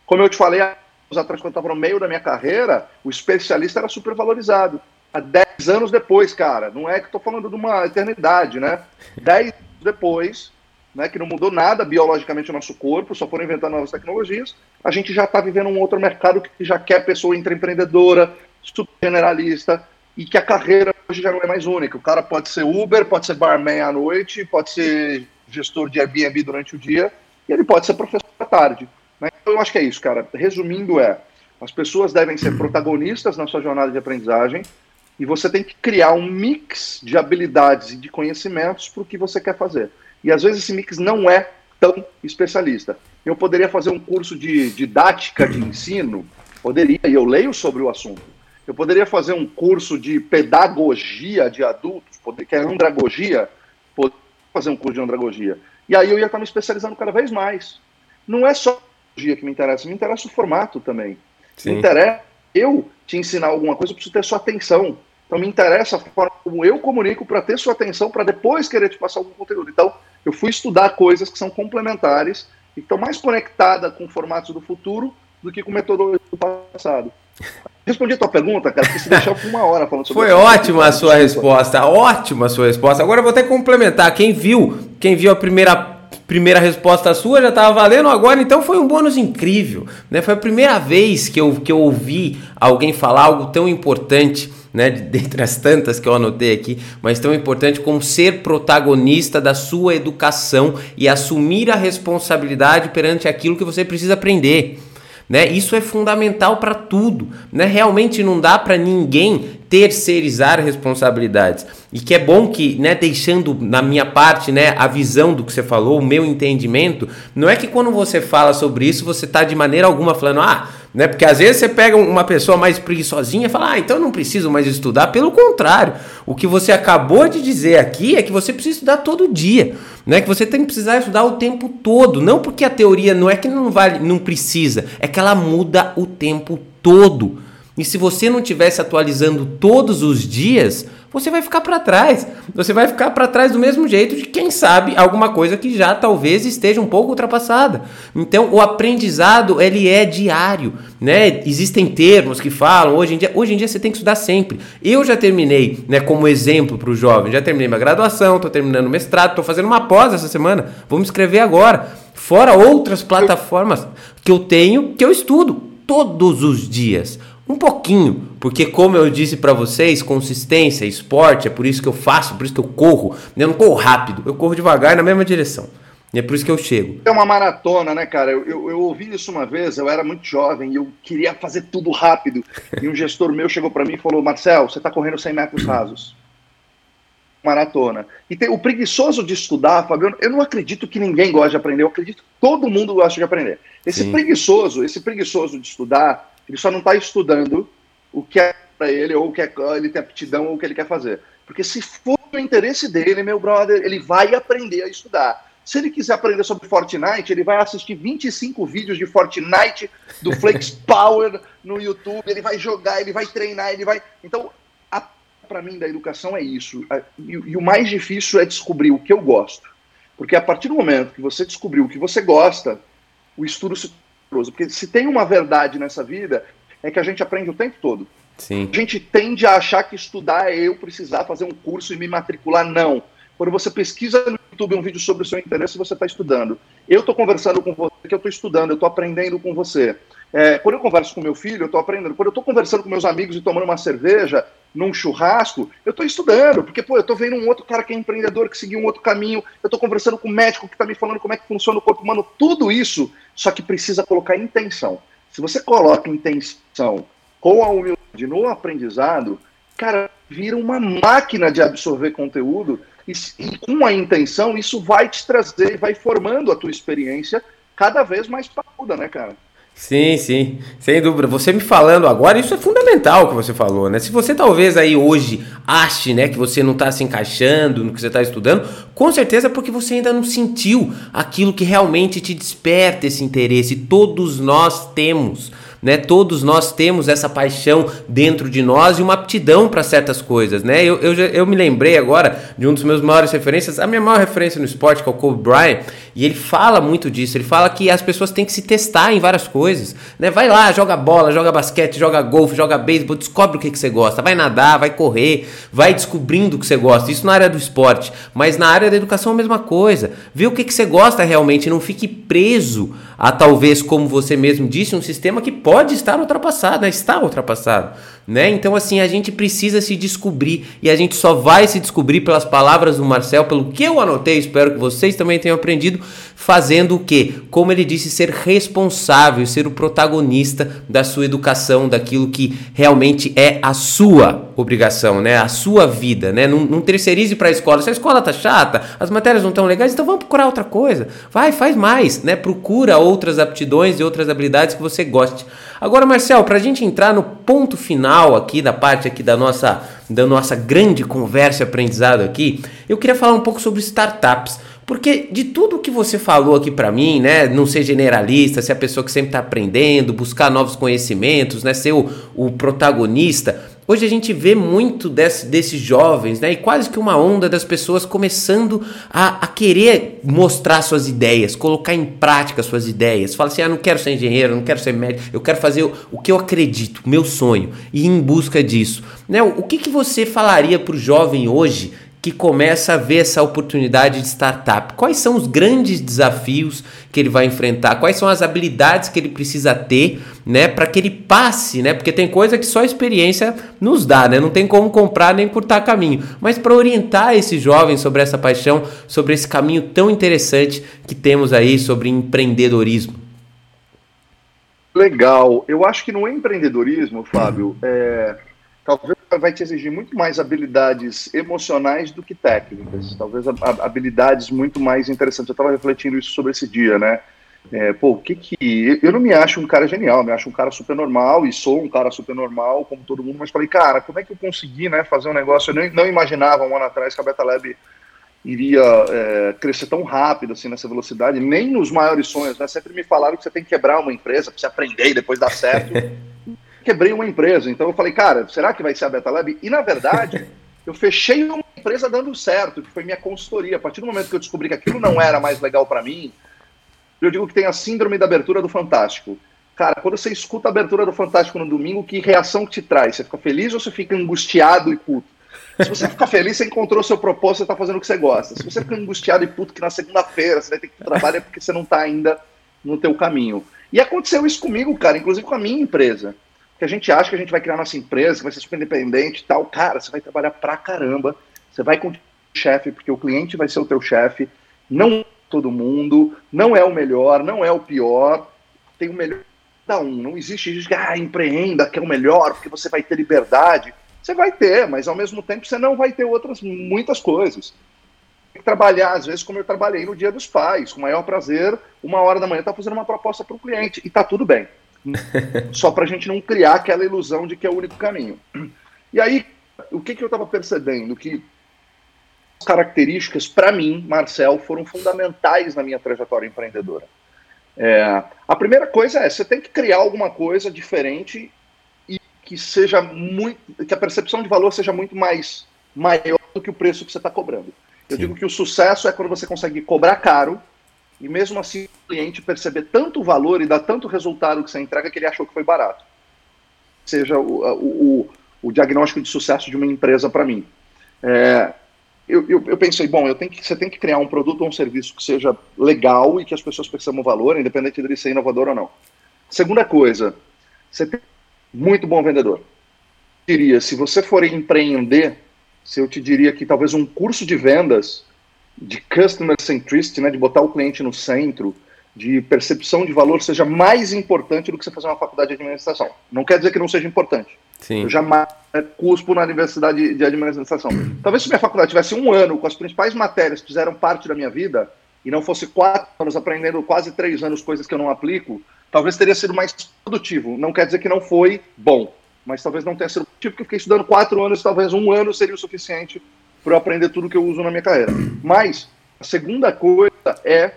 Como eu te falei anos atrás, quando estava no meio da minha carreira, o especialista era super valorizado. Há dez anos depois, cara, não é que estou falando de uma eternidade, né? Dez anos depois, né, que não mudou nada biologicamente o nosso corpo, só foram inventando novas tecnologias, a gente já está vivendo um outro mercado que já quer pessoa intraempreendedora, super generalista, e que a carreira hoje já não é mais única. O cara pode ser Uber, pode ser barman à noite, pode ser gestor de Airbnb durante o dia, e ele pode ser professor à tarde. Né? Então eu acho que é isso, cara. Resumindo é, as pessoas devem ser protagonistas na sua jornada de aprendizagem, e você tem que criar um mix de habilidades e de conhecimentos para o que você quer fazer. E às vezes esse mix não é tão especialista. Eu poderia fazer um curso de didática de ensino, poderia, e eu leio sobre o assunto eu poderia fazer um curso de pedagogia de adultos, que é andragogia, poderia fazer um curso de andragogia. E aí eu ia estar me especializando cada vez mais. Não é só que me interessa, me interessa o formato também. Sim. Me interessa eu te ensinar alguma coisa, eu preciso ter sua atenção. Então me interessa a forma como eu comunico para ter sua atenção, para depois querer te passar algum conteúdo. Então eu fui estudar coisas que são complementares e estão mais conectadas com formatos do futuro do que com metodologia do passado. Respondi a tua pergunta, cara, porque se deixar por uma hora falando sobre Foi ótima a sua resposta, ótima a sua resposta. Agora eu vou até complementar. Quem viu, quem viu a primeira primeira resposta sua já estava valendo agora, então foi um bônus incrível, né? Foi a primeira vez que eu, que eu ouvi alguém falar algo tão importante, né? Dentre as tantas que eu anotei aqui, mas tão importante como ser protagonista da sua educação e assumir a responsabilidade perante aquilo que você precisa aprender. Né? Isso é fundamental para tudo. Né? Realmente não dá para ninguém terceirizar responsabilidades. E que é bom que, né, deixando na minha parte, né, a visão do que você falou, o meu entendimento, não é que quando você fala sobre isso, você está de maneira alguma falando, ah, né, porque às vezes você pega uma pessoa mais preguiçosinha e fala, ah, então eu não preciso mais estudar. Pelo contrário, o que você acabou de dizer aqui é que você precisa estudar todo dia, né, que você tem que precisar estudar o tempo todo, não porque a teoria não é que não vale, não precisa, é que ela muda o tempo todo. E se você não estiver se atualizando todos os dias, você vai ficar para trás. Você vai ficar para trás do mesmo jeito de quem sabe alguma coisa que já talvez esteja um pouco ultrapassada. Então, o aprendizado ele é diário, né? Existem termos que falam hoje em dia, hoje em dia você tem que estudar sempre. Eu já terminei, né, como exemplo para o jovem, já terminei minha graduação, estou terminando o mestrado, estou fazendo uma pós essa semana, vou me inscrever agora. Fora outras plataformas que eu tenho que eu estudo todos os dias. Pouquinho, porque como eu disse para vocês, consistência, esporte, é por isso que eu faço, por isso que eu corro. Eu não corro rápido, eu corro devagar na mesma direção. E é por isso que eu chego. É uma maratona, né, cara? Eu, eu, eu ouvi isso uma vez, eu era muito jovem e eu queria fazer tudo rápido. E um gestor meu chegou para mim e falou: Marcel, você está correndo 100 metros rasos. Maratona. E tem, o preguiçoso de estudar, Fabiano, eu não acredito que ninguém gosta de aprender, eu acredito que todo mundo gosta de aprender. Esse Sim. preguiçoso, esse preguiçoso de estudar, ele só não está estudando o que é para ele, ou o que é, ele tem aptidão, ou o que ele quer fazer. Porque se for o interesse dele, meu brother, ele vai aprender a estudar. Se ele quiser aprender sobre Fortnite, ele vai assistir 25 vídeos de Fortnite, do Flex Power no YouTube, ele vai jogar, ele vai treinar, ele vai. Então, para mim da educação é isso. E, e, o mais difícil é descobrir o que eu gosto. Porque a partir do momento que você descobriu o que você gosta, o estudo se porque se tem uma verdade nessa vida, é que a gente aprende o tempo todo. Sim. A gente tende a achar que estudar é eu precisar fazer um curso e me matricular. Não. Quando você pesquisa no YouTube um vídeo sobre o seu interesse, você está estudando. Eu estou conversando com você, que eu estou estudando, eu estou aprendendo com você. É, quando eu converso com meu filho, eu estou aprendendo. Quando eu estou conversando com meus amigos e tomando uma cerveja num churrasco, eu estou estudando, porque pô, eu estou vendo um outro cara que é empreendedor, que seguiu um outro caminho, eu estou conversando com um médico que está me falando como é que funciona o corpo humano, tudo isso, só que precisa colocar intenção. Se você coloca intenção com a humildade no aprendizado, cara, vira uma máquina de absorver conteúdo e, e com a intenção, isso vai te trazer, vai formando a tua experiência cada vez mais parruda, né, cara? Sim, sim, sem dúvida. Você me falando agora, isso é fundamental que você falou, né? Se você talvez aí hoje ache, né, que você não está se encaixando no que você está estudando, com certeza é porque você ainda não sentiu aquilo que realmente te desperta esse interesse. Todos nós temos né? Todos nós temos essa paixão dentro de nós e uma aptidão para certas coisas, né? Eu, eu, eu me lembrei agora de um dos meus maiores referências, a minha maior referência no esporte, que é o Kobe Bryant, e ele fala muito disso. Ele fala que as pessoas têm que se testar em várias coisas, né? Vai lá, joga bola, joga basquete, joga golfe, joga beisebol, descobre o que, que você gosta. Vai nadar, vai correr, vai descobrindo o que você gosta. Isso na área do esporte, mas na área da educação a mesma coisa. Vê o que, que você gosta realmente, não fique preso a talvez, como você mesmo disse, um sistema que pode estar ultrapassado, né? está ultrapassado. Né? Então, assim, a gente precisa se descobrir e a gente só vai se descobrir pelas palavras do Marcel, pelo que eu anotei, espero que vocês também tenham aprendido, fazendo o que? Como ele disse, ser responsável, ser o protagonista da sua educação, daquilo que realmente é a sua obrigação, né? A sua vida, né? Não, não terceirize para a escola. Se a escola tá chata, as matérias não estão legais, então vamos procurar outra coisa. Vai, faz mais, né? Procura outras aptidões e outras habilidades que você goste. Agora, Marcel, para a gente entrar no ponto final aqui da parte aqui da nossa da nossa grande conversa e aprendizado aqui, eu queria falar um pouco sobre startups. Porque de tudo que você falou aqui para mim, né, não ser generalista, ser a pessoa que sempre está aprendendo, buscar novos conhecimentos, né, ser o, o protagonista, Hoje a gente vê muito desse, desses jovens, né? E quase que uma onda das pessoas começando a, a, querer mostrar suas ideias, colocar em prática suas ideias. Fala assim: ah, não quero ser engenheiro, não quero ser médico, eu quero fazer o, o que eu acredito, meu sonho, e ir em busca disso. Né? O, o que, que você falaria para o jovem hoje que começa a ver essa oportunidade de startup? Quais são os grandes desafios que ele vai enfrentar? Quais são as habilidades que ele precisa ter, né, para que ele passe, né? Porque tem coisa que só a experiência nos dá, né? Não tem como comprar nem cortar caminho. Mas para orientar esse jovem sobre essa paixão, sobre esse caminho tão interessante que temos aí sobre empreendedorismo. Legal. Eu acho que no empreendedorismo, Fábio, é, talvez vai te exigir muito mais habilidades emocionais do que técnicas. Talvez habilidades muito mais interessantes. Eu estava refletindo isso sobre esse dia, né? É, pô, o que que. Eu não me acho um cara genial, me acho um cara super normal e sou um cara super normal, como todo mundo, mas falei, cara, como é que eu consegui né, fazer um negócio? Eu nem, não imaginava um ano atrás que a Beta Lab iria é, crescer tão rápido, assim, nessa velocidade, nem nos maiores sonhos, né? Sempre me falaram que você tem que quebrar uma empresa para você aprender e depois dar certo. quebrei uma empresa. Então eu falei, cara, será que vai ser a Beta Lab? E na verdade, eu fechei uma empresa dando certo, que foi minha consultoria. A partir do momento que eu descobri que aquilo não era mais legal para mim, eu digo que tem a síndrome da abertura do Fantástico. Cara, quando você escuta a abertura do Fantástico no domingo, que reação que te traz? Você fica feliz ou você fica angustiado e puto? Se você ficar feliz, você encontrou seu propósito, você está fazendo o que você gosta. Se você fica angustiado e puto que na segunda-feira você vai ter que trabalhar é porque você não está ainda no teu caminho. E aconteceu isso comigo, cara, inclusive com a minha empresa que a gente acha que a gente vai criar nossa empresa, que vai ser super independente e tal. Cara, você vai trabalhar pra caramba, você vai com o chefe, porque o cliente vai ser o teu chefe, não é todo mundo, não é o melhor, não é o pior, tem o melhor da um. Não existe isso, ah, empreenda, que é o melhor, porque você vai ter liberdade. Você vai ter, mas ao mesmo tempo você não vai ter outras muitas coisas. Tem que trabalhar, às vezes, como eu trabalhei no Dia dos Pais, com o maior prazer, uma hora da manhã, tá fazendo uma proposta para o cliente, e tá tudo bem. Só para a gente não criar aquela ilusão de que é o único caminho. E aí, o que, que eu estava percebendo? Que as características, para mim, Marcel, foram fundamentais na minha trajetória empreendedora. É, a primeira coisa é, você tem que criar alguma coisa diferente e que seja muito, que a percepção de valor seja muito mais maior do que o preço que você está cobrando. Eu Sim. digo que o sucesso é quando você consegue cobrar caro e mesmo assim o cliente perceber tanto valor e dar tanto resultado que você entrega que ele achou que foi barato. Seja o, o, o diagnóstico de sucesso de uma empresa para mim. É, eu, eu, eu, pensei, bom, eu que, você tem que criar um produto ou um serviço que seja legal e que as pessoas percebam valor, independente de ele ser inovador ou não. Segunda coisa, você tem muito bom vendedor. Eu diria, se você for empreender, se eu te diria que talvez um curso de vendas de customer centricity, né, de botar o cliente no centro, de percepção de valor seja mais importante do que você fazer uma faculdade de administração. Não quer dizer que não seja importante. Sim. Eu jamais cuspo na universidade de administração. Talvez se minha faculdade tivesse um ano com as principais matérias que fizeram parte da minha vida e não fosse quatro anos aprendendo quase três anos coisas que eu não aplico, talvez teria sido mais produtivo. Não quer dizer que não foi bom, mas talvez não tenha sido produtivo porque eu fiquei estudando quatro anos, talvez um ano seria o suficiente para eu aprender tudo que eu uso na minha carreira. Mas a segunda coisa é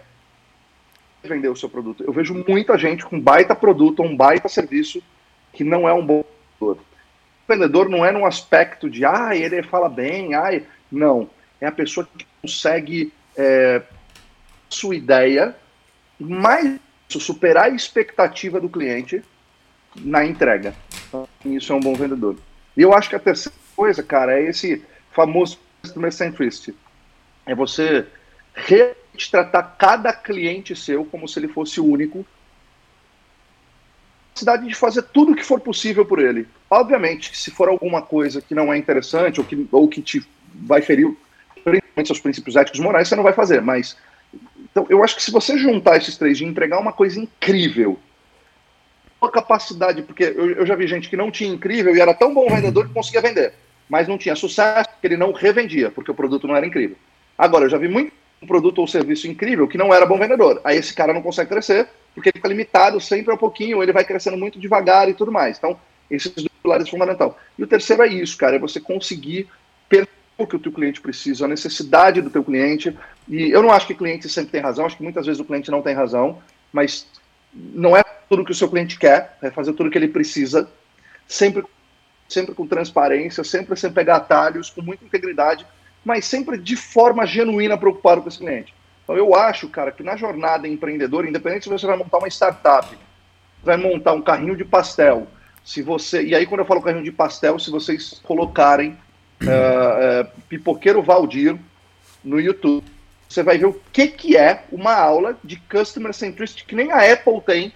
vender o seu produto. Eu vejo muita gente com baita produto, um baita serviço que não é um bom vendedor. O vendedor não é num aspecto de, ah, ele fala bem, ai, não. É a pessoa que consegue é, sua ideia, mais superar a expectativa do cliente na entrega. Então, isso é um bom vendedor. E eu acho que a terceira coisa, cara, é esse famoso customer centricity. É você realmente tratar cada cliente seu como se ele fosse o único. Cidade de fazer tudo o que for possível por ele. Obviamente, se for alguma coisa que não é interessante ou que, ou que te vai ferir principalmente seus princípios éticos morais, você não vai fazer. Mas então, eu acho que se você juntar esses três de entregar uma coisa incrível, uma capacidade, porque eu, eu já vi gente que não tinha incrível e era tão bom vendedor que conseguia vender mas não tinha sucesso porque ele não revendia, porque o produto não era incrível. Agora, eu já vi muito um produto ou serviço incrível que não era bom vendedor. Aí esse cara não consegue crescer, porque ele fica limitado sempre a pouquinho, ele vai crescendo muito devagar e tudo mais. Então, esses dois pilares é fundamental. E o terceiro é isso, cara, é você conseguir o que o teu cliente precisa, a necessidade do teu cliente. E eu não acho que o cliente sempre tem razão, acho que muitas vezes o cliente não tem razão, mas não é tudo que o seu cliente quer, é fazer tudo que ele precisa, sempre, sempre com transparência, sempre sem pegar atalhos, com muita integridade, mas sempre de forma genuína preocupado com esse cliente. Então eu acho, cara, que na jornada empreendedora, independente se você vai montar uma startup, vai montar um carrinho de pastel, se você. E aí, quando eu falo carrinho de pastel, se vocês colocarem uh, uh, Pipoqueiro Valdir no YouTube, você vai ver o que, que é uma aula de Customer Centricity que nem a Apple tem,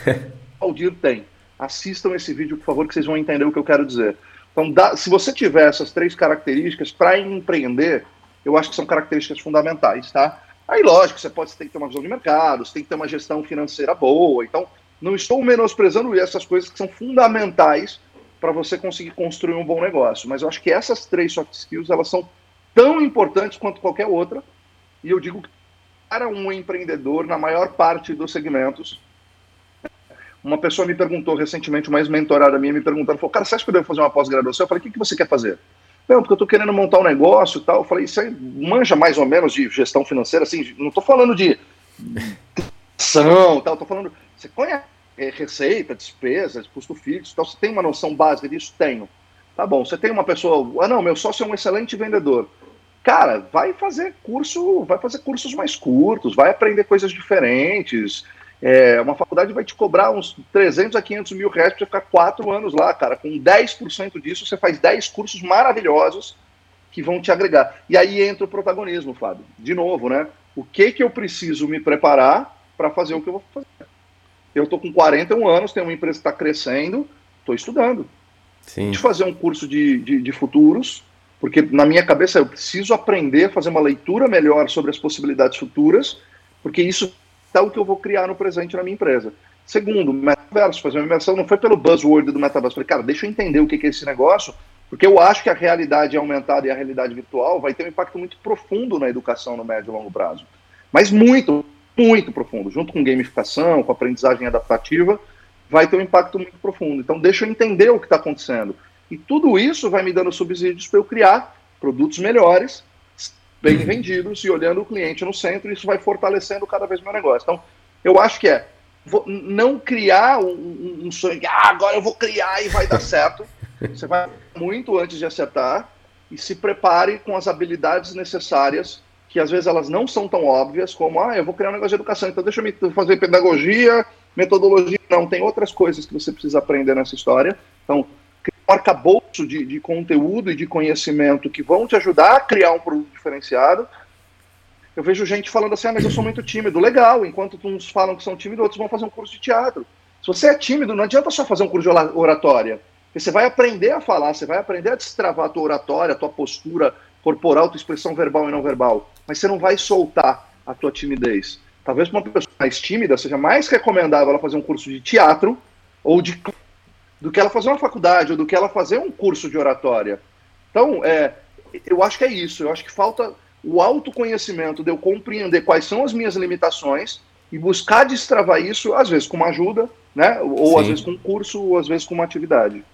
Valdir tem. Assistam esse vídeo, por favor, que vocês vão entender o que eu quero dizer. Então, dá, se você tiver essas três características para empreender, eu acho que são características fundamentais, tá? Aí, lógico, você pode ter que ter uma visão de mercado, você tem que ter uma gestão financeira boa. Então, não estou menosprezando essas coisas que são fundamentais para você conseguir construir um bom negócio. Mas eu acho que essas três soft skills elas são tão importantes quanto qualquer outra. E eu digo que para um empreendedor, na maior parte dos segmentos, uma pessoa me perguntou recentemente, uma ex-mentorada minha me perguntando, falou, cara, você acha que eu devo fazer uma pós-graduação? Eu falei, o que, que você quer fazer? Não, porque eu estou querendo montar um negócio e tal. Eu falei, você manja mais ou menos de gestão financeira? Assim, não estou falando de ação tal, estou falando... Você conhece é, receita, despesas, custo fixo, então você tem uma noção básica disso? Tenho. Tá bom, você tem uma pessoa, ah não, meu sócio é um excelente vendedor. Cara, vai fazer curso, vai fazer cursos mais curtos, vai aprender coisas diferentes. É, uma faculdade vai te cobrar uns 300 a 500 mil reais para ficar quatro anos lá, cara. Com 10% disso, você faz 10 cursos maravilhosos que vão te agregar. E aí entra o protagonismo, Fábio. De novo, né? O que que eu preciso me preparar para fazer o que eu vou fazer? Eu estou com 41 anos, tenho uma empresa que está crescendo, estou estudando. Sim. De fazer um curso de, de, de, futuros, porque na minha cabeça eu preciso aprender a fazer uma leitura melhor sobre as possibilidades futuras, porque isso o que eu vou criar no presente na minha empresa. Segundo, metaverso, fazer uma imersão não foi pelo buzzword do metaverso. Falei, cara, deixa eu entender o que é esse negócio, porque eu acho que a realidade aumentada e a realidade virtual vai ter um impacto muito profundo na educação no médio e longo prazo. Mas muito, muito profundo, junto com gamificação, com aprendizagem adaptativa, vai ter um impacto muito profundo. Então, deixa eu entender o que está acontecendo. E tudo isso vai me dando subsídios para eu criar produtos melhores, bem uhum. vendidos e olhando o cliente no centro, isso vai fortalecendo cada vez meu negócio. Então, eu acho que é não criar um, um sonho, ah, agora eu vou criar e vai dar certo. Você vai muito antes de acertar e se prepare com as habilidades necessárias que às vezes elas não são tão óbvias como, ah, eu vou criar um negócio de educação, então deixa eu fazer pedagogia, metodologia. Não, tem outras coisas que você precisa aprender nessa história. Então, arcabouço de, de conteúdo e de conhecimento que vão te ajudar a criar um produto diferenciado. Eu vejo gente falando assim, ah, mas eu sou muito tímido. Legal, enquanto uns falam que são tímidos, outros vão fazer um curso de teatro. Se você é tímido, não adianta só fazer um curso de oratória. Você vai aprender a falar, você vai aprender a destravar a tua oratória, a tua postura corporal, tua expressão verbal e não verbal mas você não vai soltar a tua timidez. Talvez para uma pessoa mais tímida seja mais recomendável ela fazer um curso de teatro ou de do que ela fazer uma faculdade ou do que ela fazer um curso de oratória. Então, é, eu acho que é isso. Eu acho que falta o autoconhecimento de eu compreender quais são as minhas limitações e buscar destravar isso, às vezes com uma ajuda, né? Ou Sim. às vezes com um curso, ou às vezes com uma atividade.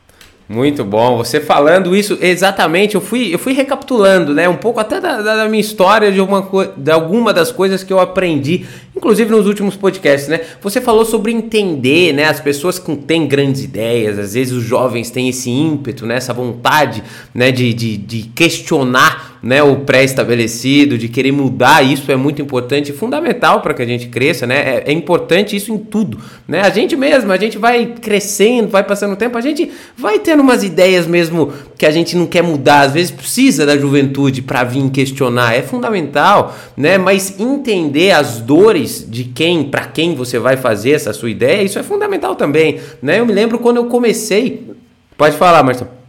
Muito bom. Você falando isso, exatamente, eu fui, eu fui recapitulando, né? Um pouco até da, da minha história, de, uma, de alguma das coisas que eu aprendi, inclusive nos últimos podcasts, né? Você falou sobre entender, né? As pessoas que têm grandes ideias, às vezes os jovens têm esse ímpeto, né? Essa vontade, né? De, de, de questionar né, o pré-estabelecido, de querer mudar, isso é muito importante fundamental para que a gente cresça, né? É, é, importante isso em tudo, né? A gente mesmo, a gente vai crescendo, vai passando o tempo, a gente vai tendo umas ideias mesmo que a gente não quer mudar, às vezes precisa da juventude para vir questionar, é fundamental, né? Mas entender as dores de quem, para quem você vai fazer essa sua ideia, isso é fundamental também, né? Eu me lembro quando eu comecei, pode falar, Marcelo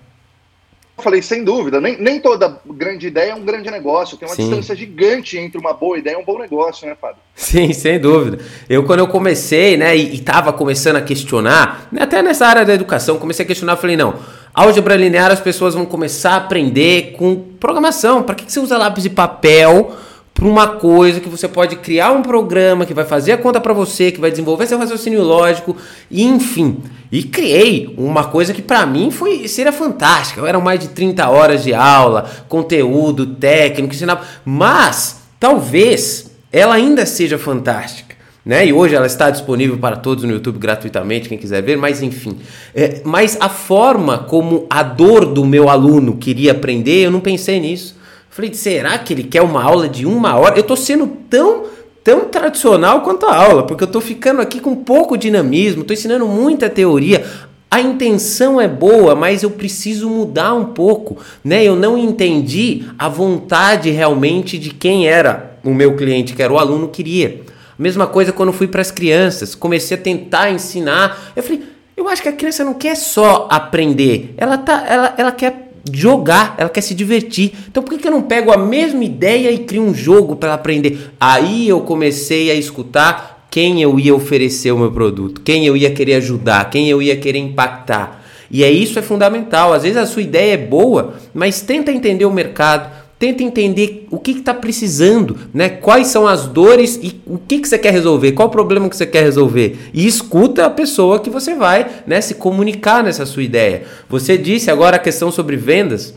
falei, sem dúvida, nem, nem toda grande ideia é um grande negócio. Tem uma Sim. distância gigante entre uma boa ideia e um bom negócio, né, Fábio? Sim, sem dúvida. Eu, quando eu comecei, né, e estava começando a questionar, né, até nessa área da educação, comecei a questionar, falei, não, álgebra linear as pessoas vão começar a aprender com programação. Para que, que você usa lápis e papel? Para uma coisa que você pode criar um programa que vai fazer a conta para você, que vai desenvolver seu raciocínio lógico, e enfim. E criei uma coisa que para mim foi seria fantástica. Eram mais de 30 horas de aula, conteúdo técnico, ensinava, mas talvez ela ainda seja fantástica. Né? E hoje ela está disponível para todos no YouTube gratuitamente, quem quiser ver, mas enfim. É, mas a forma como a dor do meu aluno queria aprender, eu não pensei nisso. Falei, será que ele quer uma aula de uma hora? Eu estou sendo tão tão tradicional quanto a aula, porque eu estou ficando aqui com pouco dinamismo, estou ensinando muita teoria. A intenção é boa, mas eu preciso mudar um pouco, né? Eu não entendi a vontade realmente de quem era o meu cliente, que era o aluno queria. Mesma coisa quando fui para as crianças, comecei a tentar ensinar. Eu falei, eu acho que a criança não quer só aprender, ela tá, ela, ela quer jogar, ela quer se divertir. Então por que, que eu não pego a mesma ideia e crio um jogo para ela aprender? Aí eu comecei a escutar quem eu ia oferecer o meu produto, quem eu ia querer ajudar, quem eu ia querer impactar. E é isso é fundamental. Às vezes a sua ideia é boa, mas tenta entender o mercado, tenta entender o que está precisando, né? Quais são as dores e o que, que você quer resolver, qual o problema que você quer resolver. E escuta a pessoa que você vai né, se comunicar nessa sua ideia. Você disse agora a questão sobre vendas.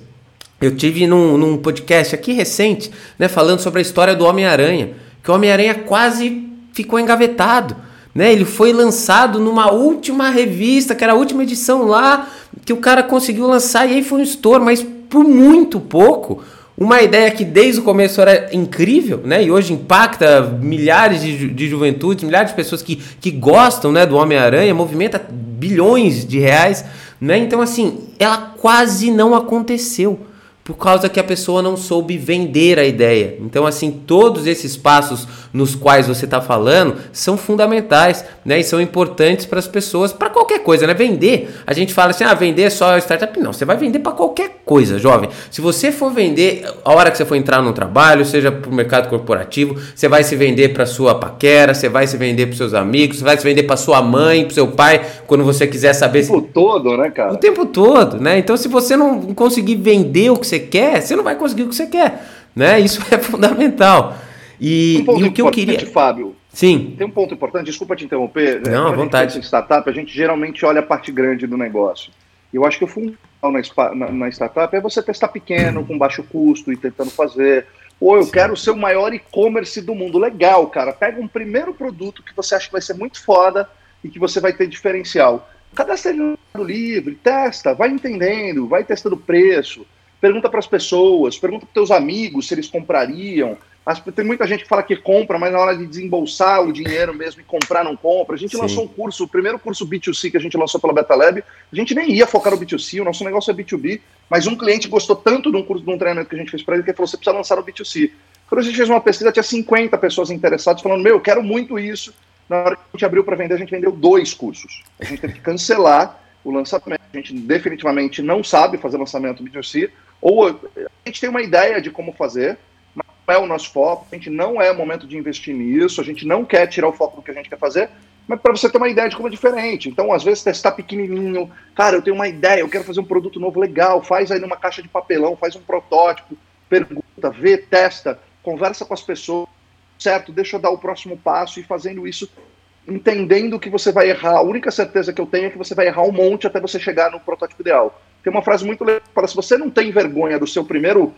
Eu tive num, num podcast aqui recente, né, falando sobre a história do Homem-Aranha, que o Homem-Aranha quase ficou engavetado. Né, ele foi lançado numa última revista, que era a última edição lá, que o cara conseguiu lançar e aí foi um estouro, mas por muito pouco uma ideia que desde o começo era incrível, né? E hoje impacta milhares de, ju de juventudes, milhares de pessoas que, que gostam né, do Homem-Aranha, movimenta bilhões de reais, né? Então, assim, ela quase não aconteceu por causa que a pessoa não soube vender a ideia. Então, assim, todos esses passos nos quais você está falando são fundamentais, né? E são importantes para as pessoas, para qualquer coisa, né? Vender, a gente fala assim, ah, vender é só startup. Não, você vai vender para qualquer coisa, jovem. Se você for vender, a hora que você for entrar no trabalho, seja para o mercado corporativo, você vai se vender para sua paquera, você vai se vender para seus amigos, você vai se vender para sua mãe, para seu pai, quando você quiser saber. O tempo se... todo, né, cara? O tempo todo, né? Então, se você não conseguir vender o que você quer, você não vai conseguir o que você quer, né? Isso é fundamental. E, um e o que eu queria, Fábio. Sim. Tem um ponto importante, desculpa te interromper. Não, à vontade. Em startup, a gente geralmente olha a parte grande do negócio. Eu acho que o fundamental na, na, startup é você testar pequeno, com baixo custo e tentando fazer. Ou eu quero ser o maior e-commerce do mundo. Legal, cara. Pega um primeiro produto que você acha que vai ser muito foda e que você vai ter diferencial. Cadastra ele no livre, testa, vai entendendo, vai testando preço, pergunta para as pessoas, pergunta para teus amigos se eles comprariam. Tem muita gente que fala que compra, mas na hora de desembolsar o dinheiro mesmo e comprar não compra. A gente Sim. lançou um curso, o primeiro curso B2C que a gente lançou pela Beta Lab, a gente nem ia focar no B2C, o nosso negócio é B2B, mas um cliente gostou tanto de um curso, de um treinamento que a gente fez para ele, que ele falou, você precisa lançar no B2C. Quando a gente fez uma pesquisa, tinha 50 pessoas interessadas falando, meu, eu quero muito isso. Na hora que a gente abriu para vender, a gente vendeu dois cursos. A gente teve que cancelar o lançamento. A gente definitivamente não sabe fazer lançamento B2C, ou a gente tem uma ideia de como fazer, mas não é o nosso foco, a gente não é momento de investir nisso, a gente não quer tirar o foco do que a gente quer fazer, mas para você ter uma ideia de como é diferente. Então, às vezes, testar pequenininho, cara, eu tenho uma ideia, eu quero fazer um produto novo legal, faz aí numa caixa de papelão, faz um protótipo, pergunta, vê, testa, conversa com as pessoas, certo? Deixa eu dar o próximo passo e fazendo isso, entendendo que você vai errar. A única certeza que eu tenho é que você vai errar um monte até você chegar no protótipo ideal. Tem uma frase muito legal, se você não tem vergonha do seu primeiro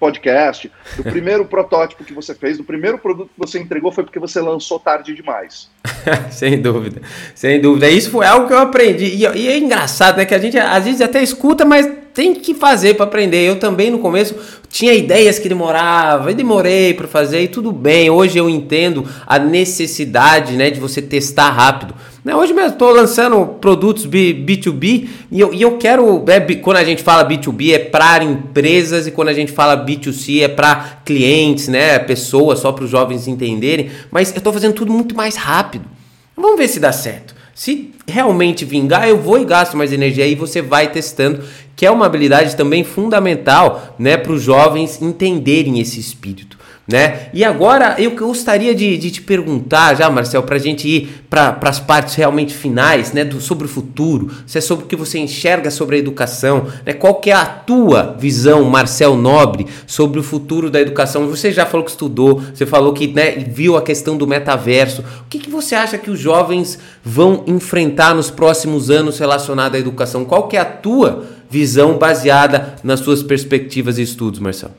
podcast, do primeiro protótipo que você fez, do primeiro produto que você entregou, foi porque você lançou tarde demais. sem dúvida, sem dúvida. Isso foi algo que eu aprendi. E, e, é engraçado, né? Que a gente às vezes até escuta, mas tem que fazer para aprender. Eu também no começo tinha ideias que demorava, e demorei para fazer, e tudo bem. Hoje eu entendo a necessidade né, de você testar rápido. Né, hoje mesmo estou lançando produtos B, 2 b e eu, e eu quero. É, quando a gente fala B2B é para empresas e quando a gente fala B2C é para clientes, né? Pessoas, só para os jovens entenderem. Mas eu estou fazendo tudo muito mais rápido. Vamos ver se dá certo. Se realmente vingar, eu vou e gasto mais energia e você vai testando que é uma habilidade também fundamental né, para os jovens entenderem esse espírito né? E agora eu gostaria de, de te perguntar já, Marcel, para a gente ir para as partes realmente finais, né? Do, sobre o futuro, se é sobre o que você enxerga sobre a educação, né? Qual que é a tua visão, Marcel Nobre, sobre o futuro da educação? Você já falou que estudou, você falou que né, viu a questão do metaverso. O que, que você acha que os jovens vão enfrentar nos próximos anos relacionado à educação? Qual que é a tua visão baseada nas suas perspectivas e estudos, Marcel?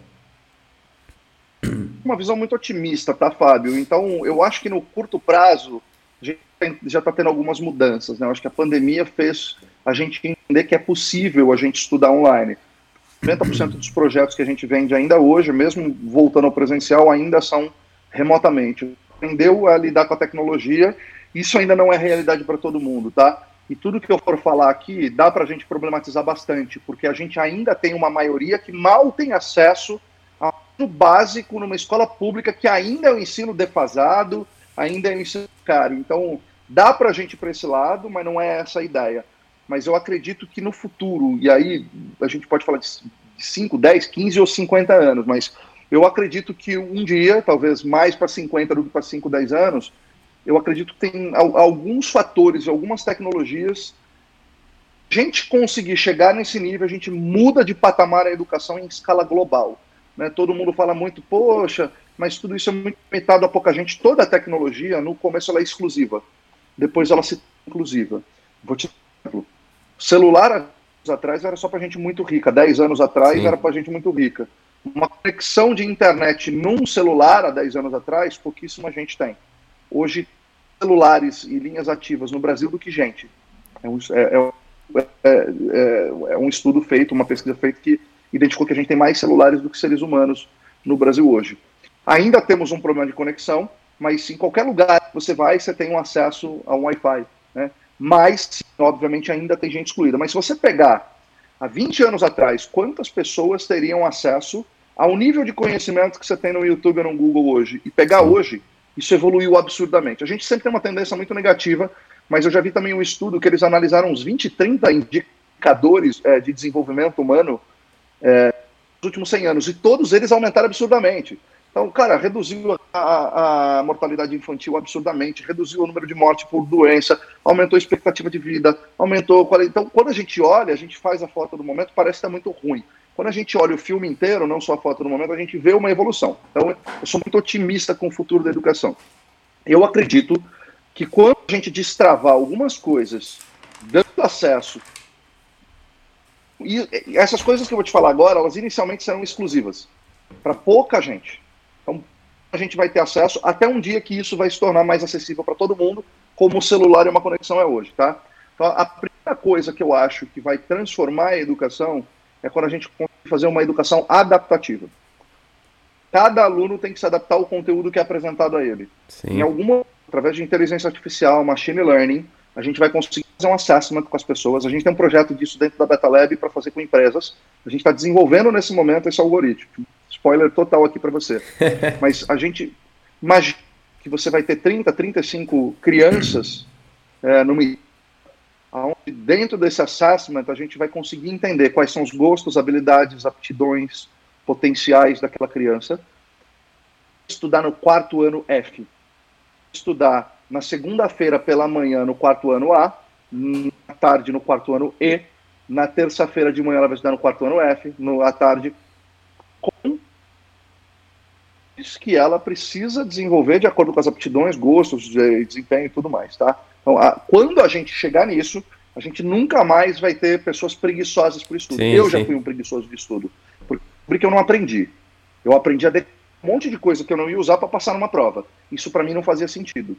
Uma visão muito otimista, tá, Fábio? Então, eu acho que no curto prazo gente já está tendo algumas mudanças, né? Eu acho que a pandemia fez a gente entender que é possível a gente estudar online. 90% dos projetos que a gente vende ainda hoje, mesmo voltando ao presencial, ainda são remotamente. Aprendeu a lidar com a tecnologia, isso ainda não é realidade para todo mundo, tá? E tudo que eu for falar aqui dá para a gente problematizar bastante, porque a gente ainda tem uma maioria que mal tem acesso básico numa escola pública que ainda é um ensino defasado, ainda é um ensino caro. Então, dá para a gente para esse lado, mas não é essa a ideia. Mas eu acredito que no futuro, e aí a gente pode falar de 5, 10, 15 ou 50 anos, mas eu acredito que um dia, talvez mais para 50 do que para 5, 10 anos, eu acredito que tem alguns fatores, algumas tecnologias. A gente conseguir chegar nesse nível, a gente muda de patamar a educação em escala global. Né? Todo mundo fala muito, poxa, mas tudo isso é muito limitado a pouca gente. Toda a tecnologia, no começo, ela é exclusiva. Depois ela se inclusiva. Vou te dar um exemplo. Celular, anos atrás, era só para gente muito rica. Dez anos atrás, Sim. era para gente muito rica. Uma conexão de internet num celular, há 10 anos atrás, pouquíssima gente tem. Hoje, celulares e linhas ativas no Brasil do que gente. É um, é, é, é, é um estudo feito, uma pesquisa feita que identificou que a gente tem mais celulares do que seres humanos no Brasil hoje. Ainda temos um problema de conexão, mas em qualquer lugar que você vai, você tem um acesso a um Wi-Fi. Né? Mas, obviamente, ainda tem gente excluída. Mas se você pegar há 20 anos atrás, quantas pessoas teriam acesso ao nível de conhecimento que você tem no YouTube ou no Google hoje, e pegar hoje, isso evoluiu absurdamente. A gente sempre tem uma tendência muito negativa, mas eu já vi também um estudo que eles analisaram uns 20, 30 indicadores é, de desenvolvimento humano é, nos últimos 100 anos, e todos eles aumentaram absurdamente. Então, cara, reduziu a, a, mortalidade infantil absurdamente, reduziu o número de mortes por doença, aumentou a expectativa de vida, aumentou. Então, quando a gente olha, a gente faz a foto do momento, parece estar muito ruim. Quando a gente olha o filme inteiro, não só a foto do momento, a gente vê uma evolução. Então, eu sou muito otimista com o futuro da educação. Eu acredito que quando a gente destravar algumas coisas, dando acesso e essas coisas que eu vou te falar agora, elas inicialmente serão exclusivas para pouca gente. Então, a gente vai ter acesso até um dia que isso vai se tornar mais acessível para todo mundo, como o celular e uma conexão é hoje, tá? Então, a primeira coisa que eu acho que vai transformar a educação é quando a gente fazer uma educação adaptativa. Cada aluno tem que se adaptar ao conteúdo que é apresentado a ele. Sim. Em alguma, através de inteligência artificial, machine learning, a gente vai conseguir fazer um assessment com as pessoas. A gente tem um projeto disso dentro da Beta Lab para fazer com empresas. A gente está desenvolvendo nesse momento esse algoritmo. Spoiler total aqui para você. Mas a gente imagina que você vai ter 30, 35 crianças é, no onde dentro desse assessment a gente vai conseguir entender quais são os gostos, habilidades, aptidões, potenciais daquela criança. Estudar no quarto ano F. Estudar na segunda-feira pela manhã no quarto ano A, na tarde no quarto ano E, na terça-feira de manhã ela vai estudar no quarto ano F, no, à tarde com que ela precisa desenvolver de acordo com as aptidões, gostos, desempenho e tudo mais, tá? Então, a, quando a gente chegar nisso, a gente nunca mais vai ter pessoas preguiçosas por estudo. Sim, eu sim. já fui um preguiçoso de estudo, porque eu não aprendi. Eu aprendi a um monte de coisa que eu não ia usar para passar numa prova. Isso para mim não fazia sentido.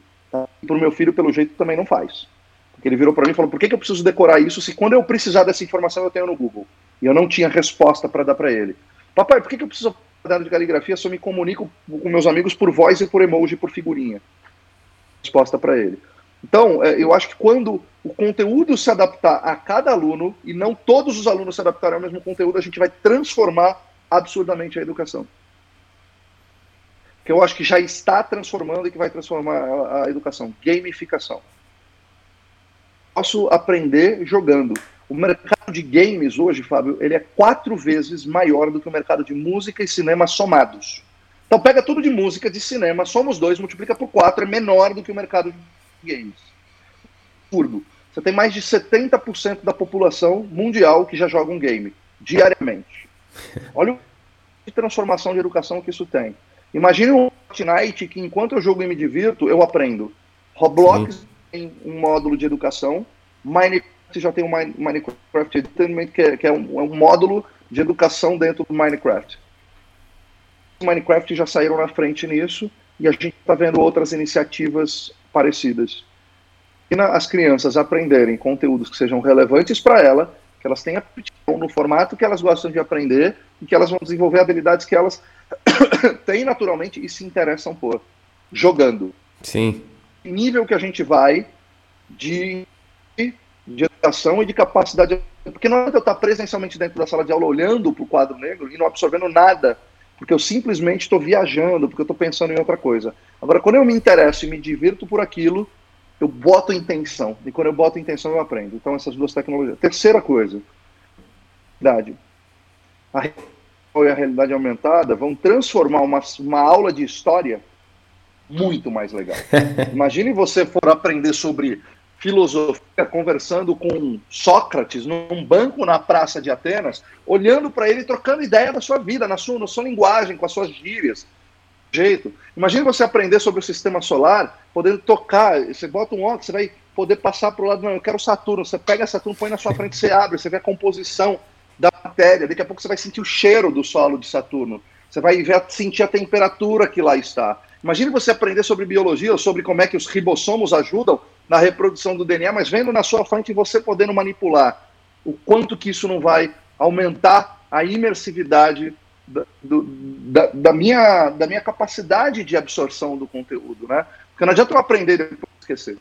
E para o meu filho, pelo jeito, também não faz. Porque ele virou para mim e falou: por que, que eu preciso decorar isso se quando eu precisar dessa informação eu tenho no Google? E eu não tinha resposta para dar para ele. Papai, por que, que eu preciso dar de caligrafia se eu me comunico com meus amigos por voz e por emoji, por figurinha? Resposta para ele. Então, é, eu acho que quando o conteúdo se adaptar a cada aluno, e não todos os alunos se adaptarem ao mesmo conteúdo, a gente vai transformar absurdamente a educação que eu acho que já está transformando e que vai transformar a, a educação, gamificação. Posso aprender jogando. O mercado de games hoje, Fábio, ele é quatro vezes maior do que o mercado de música e cinema somados. Então pega tudo de música, de cinema, somos dois, multiplica por quatro, é menor do que o mercado de games. Absurdo. Você tem mais de 70% da população mundial que já joga um game, diariamente. Olha o de transformação de educação que isso tem. Imagine um Fortnite que enquanto eu jogo e me divirto, eu aprendo. Roblox Sim. tem um módulo de educação, Minecraft já tem um Minecraft Entertainment, que é, que é um, é um módulo de educação dentro do Minecraft. Minecraft já saíram na frente nisso e a gente está vendo outras iniciativas parecidas. E as crianças aprenderem conteúdos que sejam relevantes para ela, que elas tenham aptidão no formato que elas gostam de aprender e que elas vão desenvolver habilidades que elas têm naturalmente e se interessam por jogando. Sim. Nível que a gente vai de, de educação e de capacidade. Porque não é eu estar presencialmente dentro da sala de aula olhando para o quadro negro e não absorvendo nada, porque eu simplesmente estou viajando, porque eu estou pensando em outra coisa. Agora, quando eu me interesso e me divirto por aquilo, eu boto intenção. E quando eu boto intenção, eu aprendo. Então, essas duas tecnologias. Terceira coisa, verdade. A e a realidade aumentada vão transformar uma, uma aula de história muito mais legal. Imagine você for aprender sobre filosofia conversando com Sócrates num banco na praça de Atenas, olhando para ele trocando ideia da sua vida, na sua, na sua linguagem, com as suas gírias. Jeito. Imagine você aprender sobre o sistema solar, podendo tocar, você bota um óculos, você vai poder passar para o lado, não, eu quero Saturno, você pega Saturno, põe na sua frente, você abre, você vê a composição da matéria, daqui a pouco você vai sentir o cheiro do solo de Saturno, você vai ver, sentir a temperatura que lá está. Imagine você aprender sobre biologia, sobre como é que os ribossomos ajudam na reprodução do DNA, mas vendo na sua frente você podendo manipular. O quanto que isso não vai aumentar a imersividade da, do, da, da, minha, da minha capacidade de absorção do conteúdo, né? Porque não adianta eu aprender e depois esquecer.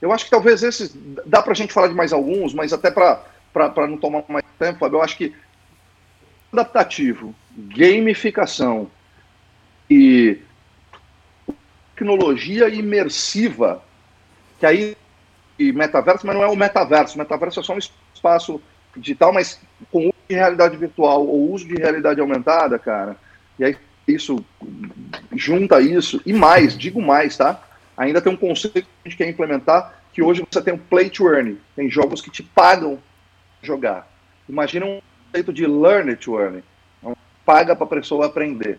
Eu acho que talvez esses. Dá para a gente falar de mais alguns, mas até para não tomar mais tempo, eu acho que adaptativo, gamificação e tecnologia imersiva, que aí e metaverso, mas não é o metaverso. O metaverso é só um espaço digital, mas com uso de realidade virtual ou uso de realidade aumentada, cara, e aí isso junta isso e mais, digo mais, tá? Ainda tem um conceito que a gente quer implementar que hoje você tem um play to earn, tem jogos que te pagam jogar. Imagina um conceito de learn to earn, então, paga para a pessoa aprender.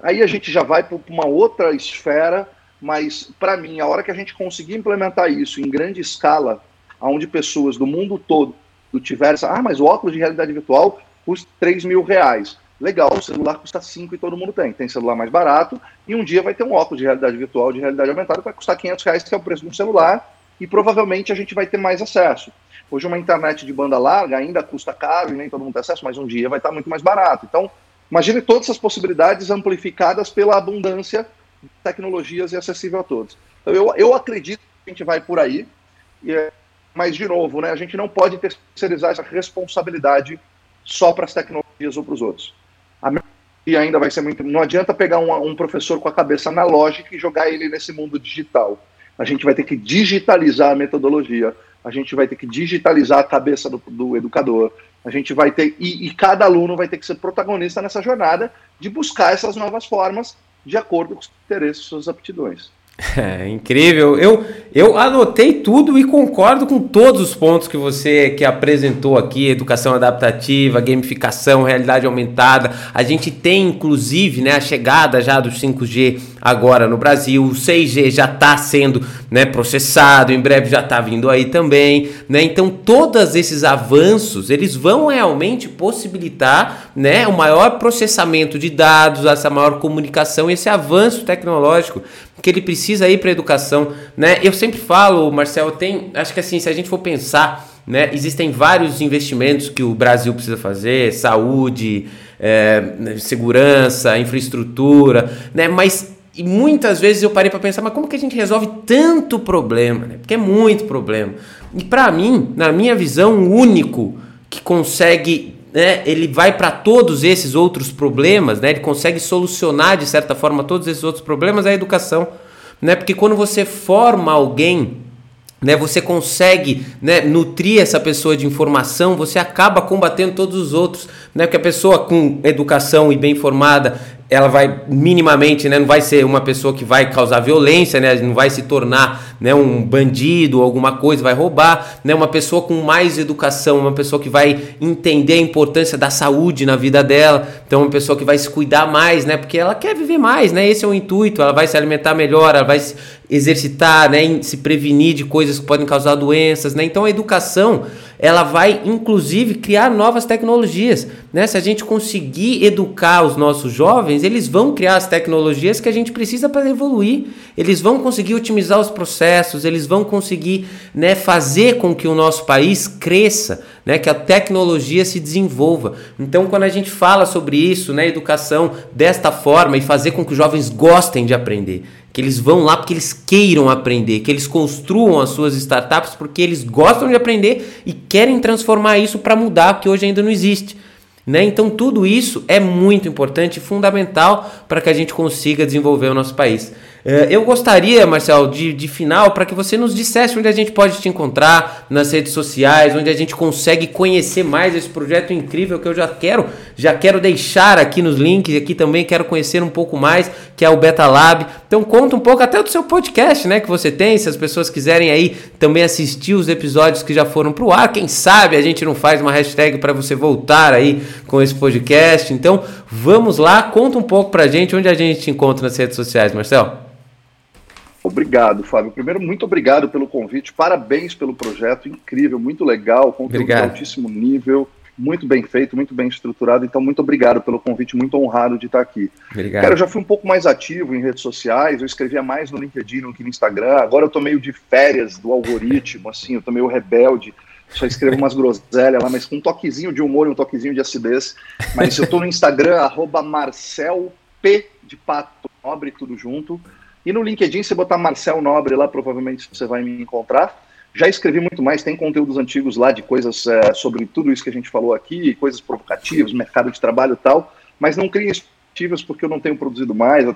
Aí a gente já vai para uma outra esfera, mas para mim, a hora que a gente conseguir implementar isso em grande escala, onde pessoas do mundo todo tiver essa, ah, mas o óculos de realidade virtual custa 3 mil reais. Legal, o celular custa 5 e todo mundo tem. Tem celular mais barato e um dia vai ter um óculos de realidade virtual, de realidade aumentada, que vai custar 500 reais, que é o preço de um celular, e provavelmente a gente vai ter mais acesso. Hoje uma internet de banda larga ainda custa caro e nem todo mundo tem acesso, mas um dia vai estar muito mais barato. Então, imagine todas essas possibilidades amplificadas pela abundância de tecnologias e acessível a todos. Então, eu, eu acredito que a gente vai por aí. E é mas, de novo, né, a gente não pode terceirizar essa responsabilidade só para as tecnologias ou para os outros. A e ainda vai ser muito. Não adianta pegar um, um, professor com a cabeça analógica e jogar ele nesse mundo digital. A gente vai ter que digitalizar a metodologia, a gente vai ter que digitalizar a cabeça do, do educador, a gente vai ter. E, e, cada aluno vai ter que ser protagonista nessa jornada de buscar essas novas formas de acordo com os interesses e suas aptidões. É incrível. Eu, eu anotei tudo e concordo com todos os pontos que você que apresentou aqui: educação adaptativa, gamificação, realidade aumentada. A gente tem inclusive né, a chegada já do 5G agora no Brasil. O 6G já está sendo né, processado, em breve já está vindo aí também. Né? Então, todos esses avanços eles vão realmente possibilitar né, o maior processamento de dados, essa maior comunicação, esse avanço tecnológico que ele precisa ir para a educação, né? Eu sempre falo, Marcel, tem, acho que assim, se a gente for pensar, né, existem vários investimentos que o Brasil precisa fazer, saúde, é, segurança, infraestrutura, né? Mas e muitas vezes eu parei para pensar, mas como que a gente resolve tanto problema? Né? Porque é muito problema. E para mim, na minha visão, o único que consegue né, ele vai para todos esses outros problemas, né, ele consegue solucionar de certa forma todos esses outros problemas é a educação, né, porque quando você forma alguém né, você consegue né, nutrir essa pessoa de informação, você acaba combatendo todos os outros, né, porque a pessoa com educação e bem formada, ela vai minimamente, né, não vai ser uma pessoa que vai causar violência, né, não vai se tornar né, um bandido alguma coisa, vai roubar, né, uma pessoa com mais educação, uma pessoa que vai entender a importância da saúde na vida dela, então uma pessoa que vai se cuidar mais, né, porque ela quer viver mais, né, esse é o intuito, ela vai se alimentar melhor, ela vai exercitar, né, se prevenir de coisas que podem causar doenças, né, então a educação ela vai inclusive criar novas tecnologias. Né? Se a gente conseguir educar os nossos jovens, eles vão criar as tecnologias que a gente precisa para evoluir. Eles vão conseguir otimizar os processos, eles vão conseguir né, fazer com que o nosso país cresça, né, que a tecnologia se desenvolva. Então, quando a gente fala sobre isso, né, educação desta forma e fazer com que os jovens gostem de aprender, que eles vão lá porque eles queiram aprender, que eles construam as suas startups porque eles gostam de aprender e querem transformar isso para mudar, que hoje ainda não existe. Né? Então, tudo isso é muito importante e fundamental para que a gente consiga desenvolver o nosso país. É, eu gostaria, Marcel, de, de final, para que você nos dissesse onde a gente pode te encontrar nas redes sociais, onde a gente consegue conhecer mais esse projeto incrível que eu já quero, já quero deixar aqui nos links, aqui também quero conhecer um pouco mais, que é o Beta Lab. Então conta um pouco até do seu podcast, né, que você tem, se as pessoas quiserem aí também assistir os episódios que já foram para o ar, quem sabe a gente não faz uma hashtag para você voltar aí com esse podcast. Então, vamos lá, conta um pouco para a gente onde a gente te encontra nas redes sociais, Marcel. Obrigado, Fábio. Primeiro, muito obrigado pelo convite. Parabéns pelo projeto, incrível, muito legal, conteúdo obrigado. de altíssimo nível, muito bem feito, muito bem estruturado. Então, muito obrigado pelo convite, muito honrado de estar aqui. Obrigado. Cara, eu já fui um pouco mais ativo em redes sociais, eu escrevia mais no LinkedIn do que no Instagram. Agora eu tô meio de férias do algoritmo, assim, eu tô meio rebelde. Só escrevo umas groselhas lá, mas com um toquezinho de humor e um toquezinho de acidez. Mas eu tô no Instagram, arroba Marcel P de Pato Nobre, tudo junto. E no LinkedIn, se botar Marcel Nobre lá, provavelmente você vai me encontrar. Já escrevi muito mais, tem conteúdos antigos lá de coisas é, sobre tudo isso que a gente falou aqui, coisas provocativas, mercado de trabalho e tal, mas não criem expectativas porque eu não tenho produzido mais, eu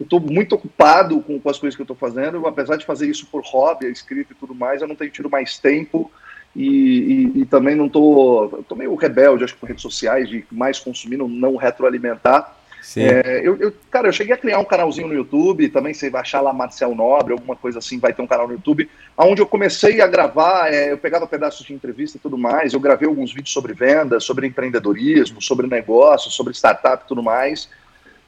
estou muito ocupado com, com, as coisas que eu estou fazendo, apesar de fazer isso por hobby, a escrita e tudo mais, eu não tenho tido mais tempo e, e, e também não estou, estou meio rebelde, acho que com redes sociais, de mais consumir, não, não retroalimentar, é, eu, eu, cara, eu cheguei a criar um canalzinho no YouTube, também você vai achar lá Marcel Nobre, alguma coisa assim, vai ter um canal no YouTube, onde eu comecei a gravar, é, eu pegava pedaços de entrevista e tudo mais, eu gravei alguns vídeos sobre vendas, sobre empreendedorismo, sobre negócios, sobre startup e tudo mais.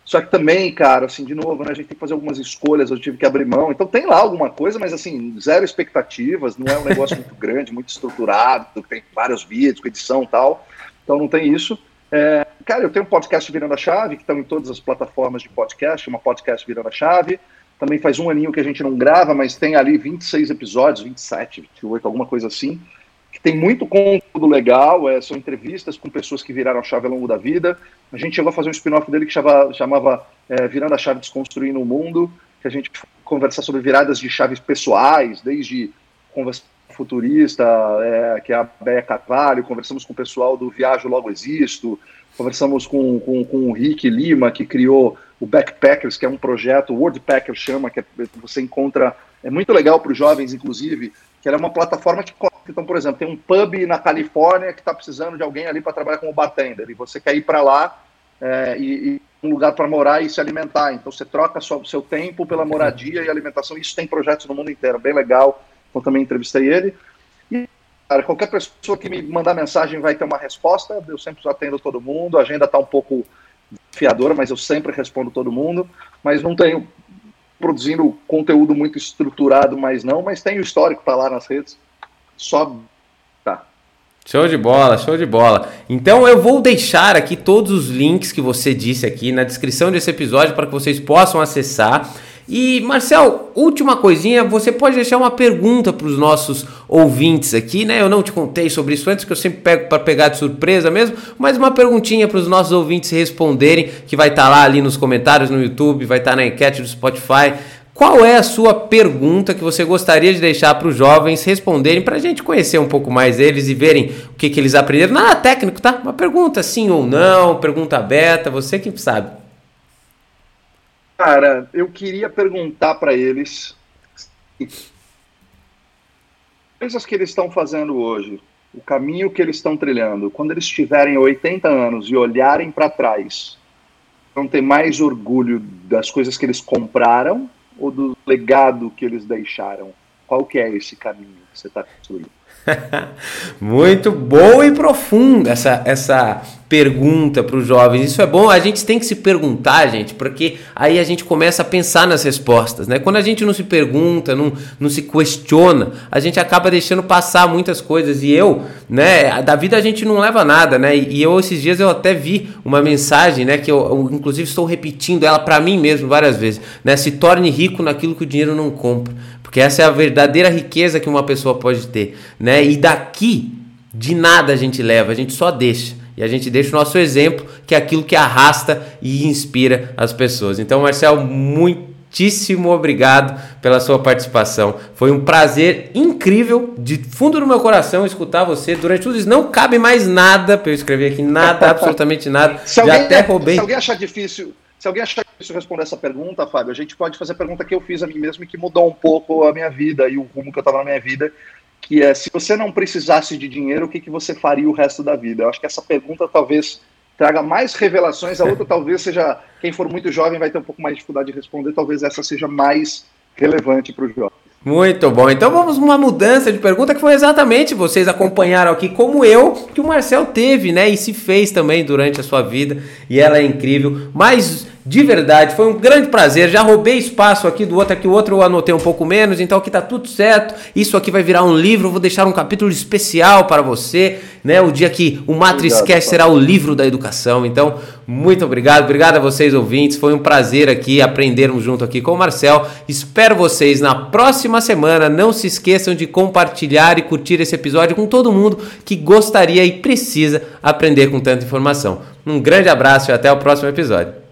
Só que também, cara, assim, de novo, né, a gente tem que fazer algumas escolhas, eu tive que abrir mão. Então tem lá alguma coisa, mas assim, zero expectativas, não é um negócio muito grande, muito estruturado, tem vários vídeos com edição e tal. Então não tem isso. É, cara, eu tenho um podcast Virando a Chave, que estão em todas as plataformas de podcast, uma podcast Virando a Chave. Também faz um aninho que a gente não grava, mas tem ali 26 episódios, 27, 28, alguma coisa assim, que tem muito conteúdo legal, é, são entrevistas com pessoas que viraram a chave ao longo da vida. A gente chegou a fazer um spin-off dele que chamava, chamava é, Virando a Chave Desconstruindo o Mundo, que a gente conversar sobre viradas de chaves pessoais, desde conversa futurista, é, que é a Béia Carvalho, conversamos com o pessoal do Viajo Logo Existo, conversamos com, com, com o Rick Lima, que criou o Backpackers, que é um projeto, o Wordpacker chama, que é, você encontra, é muito legal para os jovens, inclusive, que ela é uma plataforma que, então, por exemplo, tem um pub na Califórnia que está precisando de alguém ali para trabalhar como bartender, e você quer ir para lá é, e, e, um lugar para morar e se alimentar, então você troca o seu tempo pela moradia e alimentação, isso tem projetos no mundo inteiro, bem legal, então também entrevistei ele. E, cara, qualquer pessoa que me mandar mensagem vai ter uma resposta, eu sempre atendo todo mundo, a agenda está um pouco fiadora, mas eu sempre respondo todo mundo, mas não tenho produzindo conteúdo muito estruturado, mas não, mas tem o histórico, tá lá nas redes, só tá. Show de bola, show de bola. Então eu vou deixar aqui todos os links que você disse aqui na descrição desse episódio para que vocês possam acessar. E Marcel, última coisinha, você pode deixar uma pergunta para os nossos ouvintes aqui, né? Eu não te contei sobre isso antes, que eu sempre pego para pegar de surpresa mesmo, mas uma perguntinha para os nossos ouvintes responderem, que vai estar tá lá ali nos comentários no YouTube, vai estar tá na enquete do Spotify. Qual é a sua pergunta que você gostaria de deixar para os jovens responderem, para a gente conhecer um pouco mais eles e verem o que, que eles aprenderam? Nada técnico, tá? Uma pergunta sim ou não, pergunta aberta, você que sabe. Cara, eu queria perguntar para eles coisas que eles estão fazendo hoje, o caminho que eles estão trilhando, quando eles tiverem 80 anos e olharem para trás, vão ter mais orgulho das coisas que eles compraram ou do legado que eles deixaram? Qual que é esse caminho que você está construindo? Muito boa e profunda essa, essa pergunta para os jovens. Isso é bom, a gente tem que se perguntar, gente, porque aí a gente começa a pensar nas respostas, né? Quando a gente não se pergunta, não, não se questiona, a gente acaba deixando passar muitas coisas. E eu, né, da vida a gente não leva nada, né? E eu esses dias eu até vi uma mensagem, né, que eu, eu inclusive estou repetindo ela para mim mesmo várias vezes, né? Se torne rico naquilo que o dinheiro não compra, porque essa é a verdadeira riqueza que uma pessoa pode ter, né? E daqui de nada a gente leva, a gente só deixa. E a gente deixa o nosso exemplo, que é aquilo que arrasta e inspira as pessoas. Então, Marcel, muitíssimo obrigado pela sua participação. Foi um prazer incrível, de fundo do meu coração, escutar você. Durante tudo isso, não cabe mais nada para eu escrever aqui, nada, absolutamente nada. Se alguém, Já até roubei. Se alguém achar difícil. Se alguém achar difícil responder essa pergunta, Fábio, a gente pode fazer a pergunta que eu fiz a mim mesmo e que mudou um pouco a minha vida e o rumo que eu estava na minha vida, que é se você não precisasse de dinheiro, o que, que você faria o resto da vida? Eu acho que essa pergunta talvez traga mais revelações, a outra talvez seja, quem for muito jovem vai ter um pouco mais de dificuldade de responder, talvez essa seja mais relevante para os jovens. Muito bom. Então vamos uma mudança de pergunta que foi exatamente vocês acompanharam aqui como eu que o Marcel teve, né, e se fez também durante a sua vida, e ela é incrível. Mas de verdade, foi um grande prazer. Já roubei espaço aqui do outro, aqui o outro eu anotei um pouco menos, então aqui tá tudo certo. Isso aqui vai virar um livro, vou deixar um capítulo especial para você, né? O dia que o Matrix Cash será o livro da educação. Então, muito obrigado. Obrigado a vocês ouvintes. Foi um prazer aqui aprendermos junto aqui com o Marcel. Espero vocês na próxima semana. Não se esqueçam de compartilhar e curtir esse episódio com todo mundo que gostaria e precisa aprender com tanta informação. Um grande abraço e até o próximo episódio.